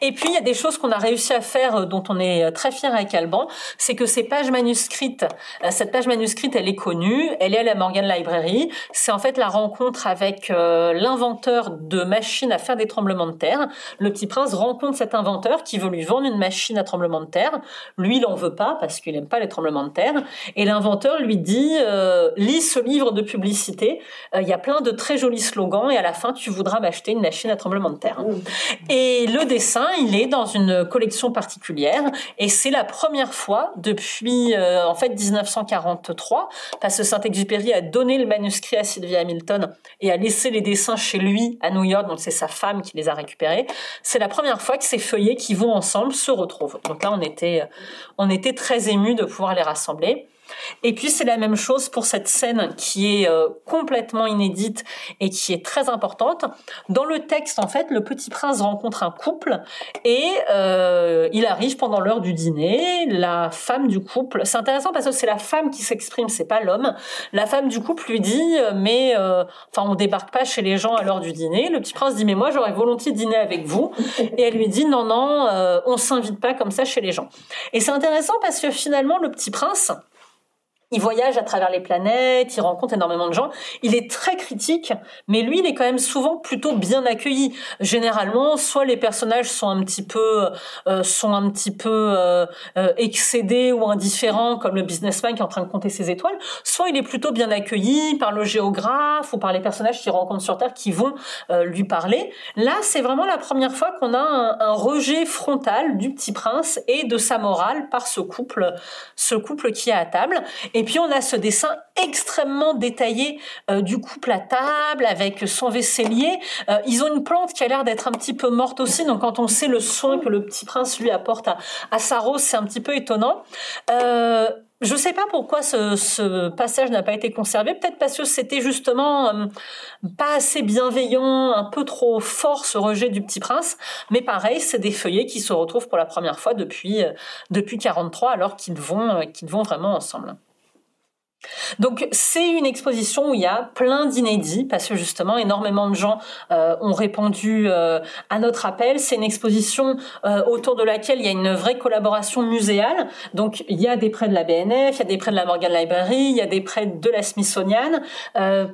Et puis il y a des choses qu'on a réussi à faire dont on est très fier avec Alban, c'est que ces pages manuscrites, cette page manuscrite, elle est connue, elle est à la Morgan Library. C'est en fait la rencontre avec l'inventeur de machines à faire des tremblements de terre. Le petit prince rencontre cet inventeur qui veut lui vendre une machine à tremblement de terre. Lui, il en veut pas parce qu'il aime pas les tremblements de terre. Et l'inventeur lui dit euh, lis ce livre de publicité. Euh, il y a plein de très jolis slogans et à la fin, tu voudras m'acheter une machine à tremblement de terre. Et le il est dans une collection particulière et c'est la première fois depuis euh, en fait 1943 parce que Saint-Exupéry a donné le manuscrit à Sylvia Hamilton et a laissé les dessins chez lui à New York. Donc c'est sa femme qui les a récupérés. C'est la première fois que ces feuillets qui vont ensemble se retrouvent. Donc là, on était, on était très émus de pouvoir les rassembler. Et puis c'est la même chose pour cette scène qui est euh, complètement inédite et qui est très importante. Dans le texte, en fait, le petit prince rencontre un couple et euh, il arrive pendant l'heure du dîner. La femme du couple, c'est intéressant parce que c'est la femme qui s'exprime, c'est pas l'homme. La femme du couple lui dit euh, mais enfin on débarque pas chez les gens à l'heure du dîner. Le petit prince dit mais moi j'aurais volontiers dîner avec vous. (laughs) Et elle lui dit non non on s'invite pas comme ça chez les gens. Et c'est intéressant parce que finalement le petit prince il voyage à travers les planètes, il rencontre énormément de gens. Il est très critique, mais lui, il est quand même souvent plutôt bien accueilli. Généralement, soit les personnages sont un petit peu, euh, sont un petit peu euh, euh, excédés ou indifférents, comme le businessman qui est en train de compter ses étoiles, soit il est plutôt bien accueilli par le géographe ou par les personnages qu'il rencontre sur Terre qui vont lui parler. Là, c'est vraiment la première fois qu'on a un, rejet frontal du petit prince et de sa morale par ce couple, ce couple qui est à table. Et puis on a ce dessin extrêmement détaillé euh, du couple à table avec son vaisselier. Euh, ils ont une plante qui a l'air d'être un petit peu morte aussi, donc quand on sait le soin que le petit prince lui apporte à, sa rose, c'est un petit peu étonnant. Euh, je ne sais pas pourquoi ce, passage n'a pas été conservé. Peut-être parce que c'était justement pas assez bienveillant, un peu trop fort ce rejet du Petit Prince. Mais pareil, c'est des feuillets qui se retrouvent pour la première fois depuis depuis 43, alors qu'ils vont vraiment ensemble. Donc c'est une exposition où il y a plein d'inédits parce que justement énormément de gens euh, ont répondu euh, à notre appel. C'est une exposition euh, autour de laquelle il y a une vraie collaboration muséale. Donc il y a des prêts de la BNF, il y a des prêts de la Morgan Library, il y a des prêts de la Smithsonian.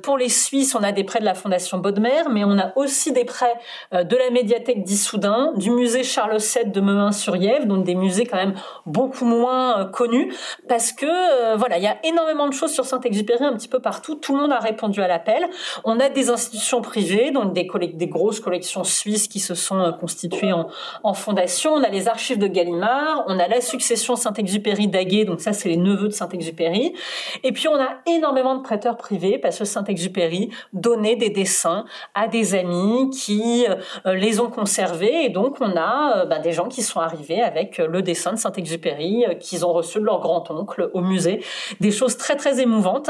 pour les Suisses, on a des prêts de la Fondation Baudemer, mais on a aussi des prêts de la médiathèque d'Issoudun, du musée Charles VII de Mehun-sur-Yèvre, donc des musées quand même beaucoup moins connus parce que voilà, il y a énormément de sur Saint-Exupéry un petit peu partout. Tout le monde a répondu à l'appel. On a des institutions privées, donc des, des grosses collections suisses qui se sont euh, constituées en, en fondation. On a les archives de Gallimard. On a la succession Saint-Exupéry d'Aguet, donc ça c'est les neveux de Saint-Exupéry. Et puis on a énormément de prêteurs privés parce que Saint-Exupéry donnait des dessins à des amis qui euh, les ont conservés. Et donc on a euh, ben, des gens qui sont arrivés avec le dessin de Saint-Exupéry qu'ils ont reçu de leur grand-oncle au musée. Des choses très très émouvante.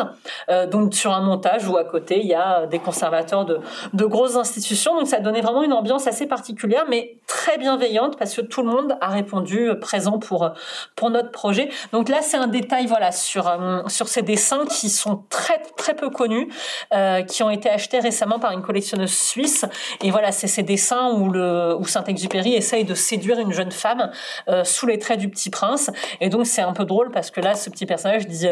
Euh, donc sur un montage où à côté il y a des conservateurs de, de grosses institutions. Donc ça donnait vraiment une ambiance assez particulière, mais très bienveillante parce que tout le monde a répondu euh, présent pour pour notre projet. Donc là c'est un détail voilà sur euh, sur ces dessins qui sont très très peu connus, qui ont été achetés récemment par une collectionneuse suisse. Et voilà c'est ces dessins où le où Saint-Exupéry essaye de séduire une jeune femme sous les traits du Petit Prince. Et donc c'est un peu drôle parce que là ce petit personnage dit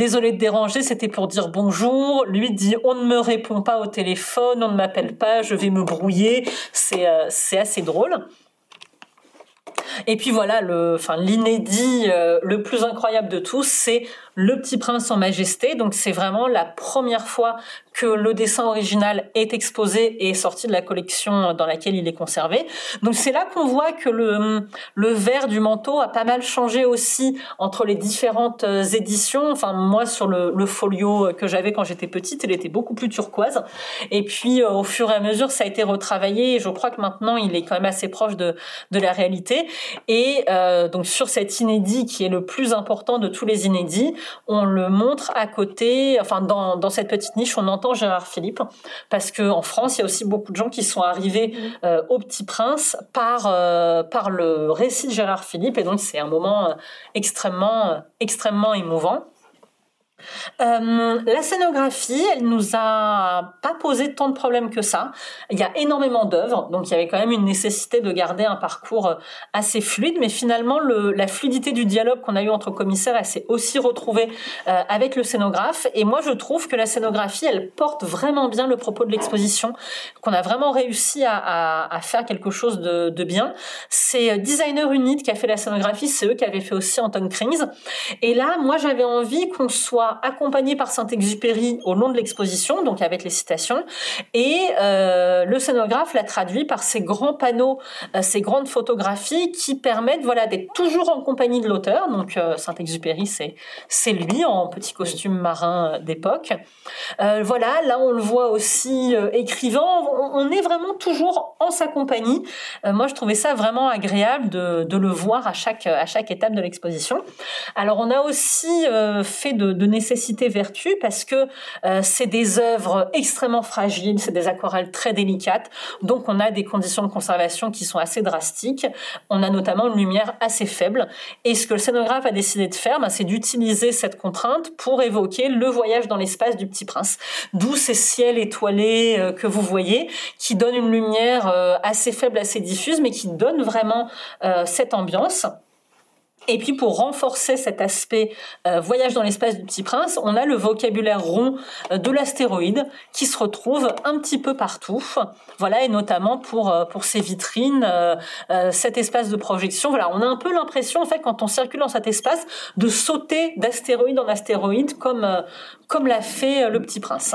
désolé de déranger, c'était pour dire bonjour. Lui dit on ne me répond pas au téléphone, on ne m'appelle pas, je vais me brouiller. C'est euh, assez drôle. Et puis voilà, le, l'inédit euh, le plus incroyable de tous, c'est le Petit Prince en Majesté. Donc c'est vraiment la première fois que le dessin original est exposé et est sorti de la collection dans laquelle il est conservé. Donc c'est là qu'on voit que le, le vert du manteau a pas mal changé aussi entre les différentes euh, éditions. Enfin moi sur le, le folio que j'avais quand j'étais petite, il était beaucoup plus turquoise. Et puis euh, au fur et à mesure ça a été retravaillé. Et je crois que maintenant il est quand même assez proche de, de la réalité. Et euh, donc sur cet inédit qui est le plus important de tous les inédits, on le montre à côté. Enfin dans, dans cette petite niche on entend Gérard Philippe, parce que en France, il y a aussi beaucoup de gens qui sont arrivés euh, au Petit Prince par euh, par le récit de Gérard Philippe, et donc c'est un moment euh, extrêmement extrêmement émouvant. Euh, la scénographie, elle nous a pas posé tant de problèmes que ça. Il y a énormément d'œuvres, donc il y avait quand même une nécessité de garder un parcours euh, assez fluide, mais finalement le, la fluidité du dialogue qu'on a eu entre commissaires, elle s'est aussi retrouvée euh, avec le scénographe. Et moi, je trouve que la scénographie, elle porte vraiment bien le propos de l'exposition, qu'on a vraiment réussi à, faire quelque chose de, de bien. C'est Designer Unit qui a fait la scénographie, c'est eux qui avaient fait aussi Anton Krings. Et là, moi, j'avais envie qu'on soit accompagné par Saint-Exupéry au long de l'exposition, donc avec les citations, et euh, le scénographe l'a traduit par ces grands panneaux, euh, ces grandes photographies qui permettent voilà d'être toujours en compagnie de l'auteur. Donc euh, Saint-Exupéry, c'est c'est lui en petit costume marin d'époque. voilà, là on le voit aussi écrivant. On, est vraiment toujours en sa compagnie. moi, je trouvais ça vraiment agréable de, de le voir à chaque à chaque étape de l'exposition. Alors on a aussi fait de, de nécessité vertu parce que euh, c'est des œuvres extrêmement fragiles, c'est des aquarelles très délicates, donc on a des conditions de conservation qui sont assez drastiques. On a notamment une lumière assez faible. Et ce que le scénographe a décidé de faire, ben, c'est d'utiliser cette contrainte pour évoquer le voyage dans l'espace du Petit Prince. D'où ces ciels étoilés euh, que vous voyez, qui donnent une lumière euh, assez faible, assez diffuse, mais qui donnent vraiment cette ambiance. Et puis pour renforcer cet aspect euh, voyage dans l'espace du Petit Prince, on a le vocabulaire rond euh, de l'astéroïde qui se retrouve un petit peu partout. Voilà, et notamment pour euh, pour ces vitrines, cet espace de projection. Voilà, on a un peu l'impression en fait quand on circule dans cet espace de sauter d'astéroïde en astéroïde comme comme l'a fait le Petit Prince.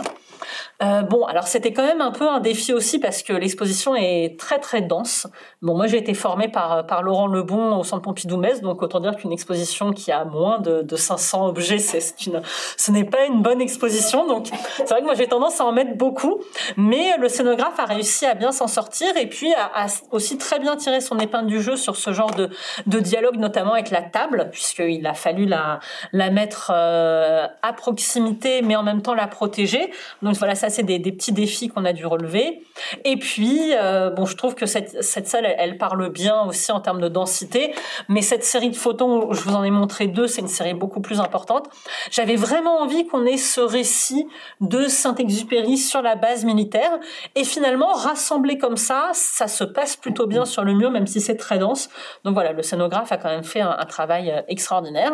Bon, alors c'était quand même un peu un défi aussi parce que l'exposition est très très dense. Bon, moi j'ai été formée par par Laurent Lebon au Centre Pompidou-Metz, donc autant dire qu'une exposition qui a moins de, de 500 objets, c'est une, ce n'est pas une bonne exposition. Donc c'est vrai que moi j'ai tendance à en mettre beaucoup, mais le scénographe a réussi à bien s'en sortir et puis a, aussi très bien tiré son épingle du jeu sur ce genre de de dialogue, notamment avec la table, puisqu'il a fallu la la mettre euh, à proximité, mais en même temps la protéger. Donc voilà, ça c'est des, petits défis qu'on a dû relever. Et puis, euh, bon, je trouve que cette, cette salle, elle, parle bien aussi en termes de densité, mais cette série de photos, je vous en ai montré deux, c'est une série beaucoup plus importante. J'avais vraiment envie qu'on ait ce récit de Saint-Exupéry sur la base militaire, et finalement, rassemblé comme ça, ça se passe plutôt bien sur le mur, même si c'est très dense. Donc voilà, le scénographe a quand même fait un, travail euh, extraordinaire.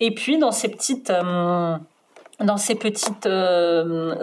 Et puis, dans ces petites... Euh, dans ces petites euh,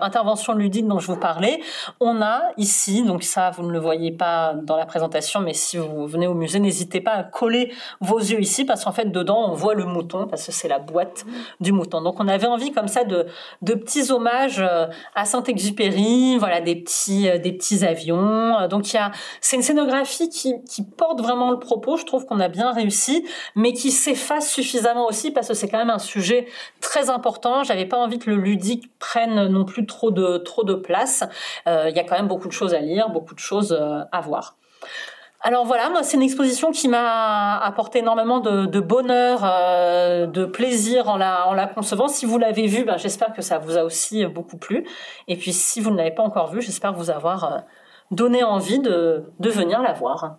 interventions ludiques dont je vous parlais, on a ici, donc ça vous ne le voyez pas dans la présentation, mais si vous venez au musée, n'hésitez pas à coller vos yeux ici parce qu'en fait dedans on voit le mouton parce que c'est la boîte du mouton. Donc on avait envie comme ça de, de petits hommages euh, à Saint-Exupéry, voilà des petits euh, des petits avions. Donc il y a c'est une scénographie qui, qui porte vraiment le propos. Je trouve qu'on a bien réussi, mais qui s'efface suffisamment aussi parce que c'est quand même un sujet très important j'avais pas envie que le ludique prenne non plus trop de trop de place. Euh, il y a quand même beaucoup de choses à lire, beaucoup de choses euh, à voir. Alors voilà, moi c'est une exposition qui m'a apporté énormément de, bonheur, euh, de plaisir en la, concevant. Si vous l'avez vue, ben, j'espère que ça vous a aussi beaucoup plu. Et puis si vous ne l'avez pas encore vue, j'espère vous avoir donné envie de, de venir la voir.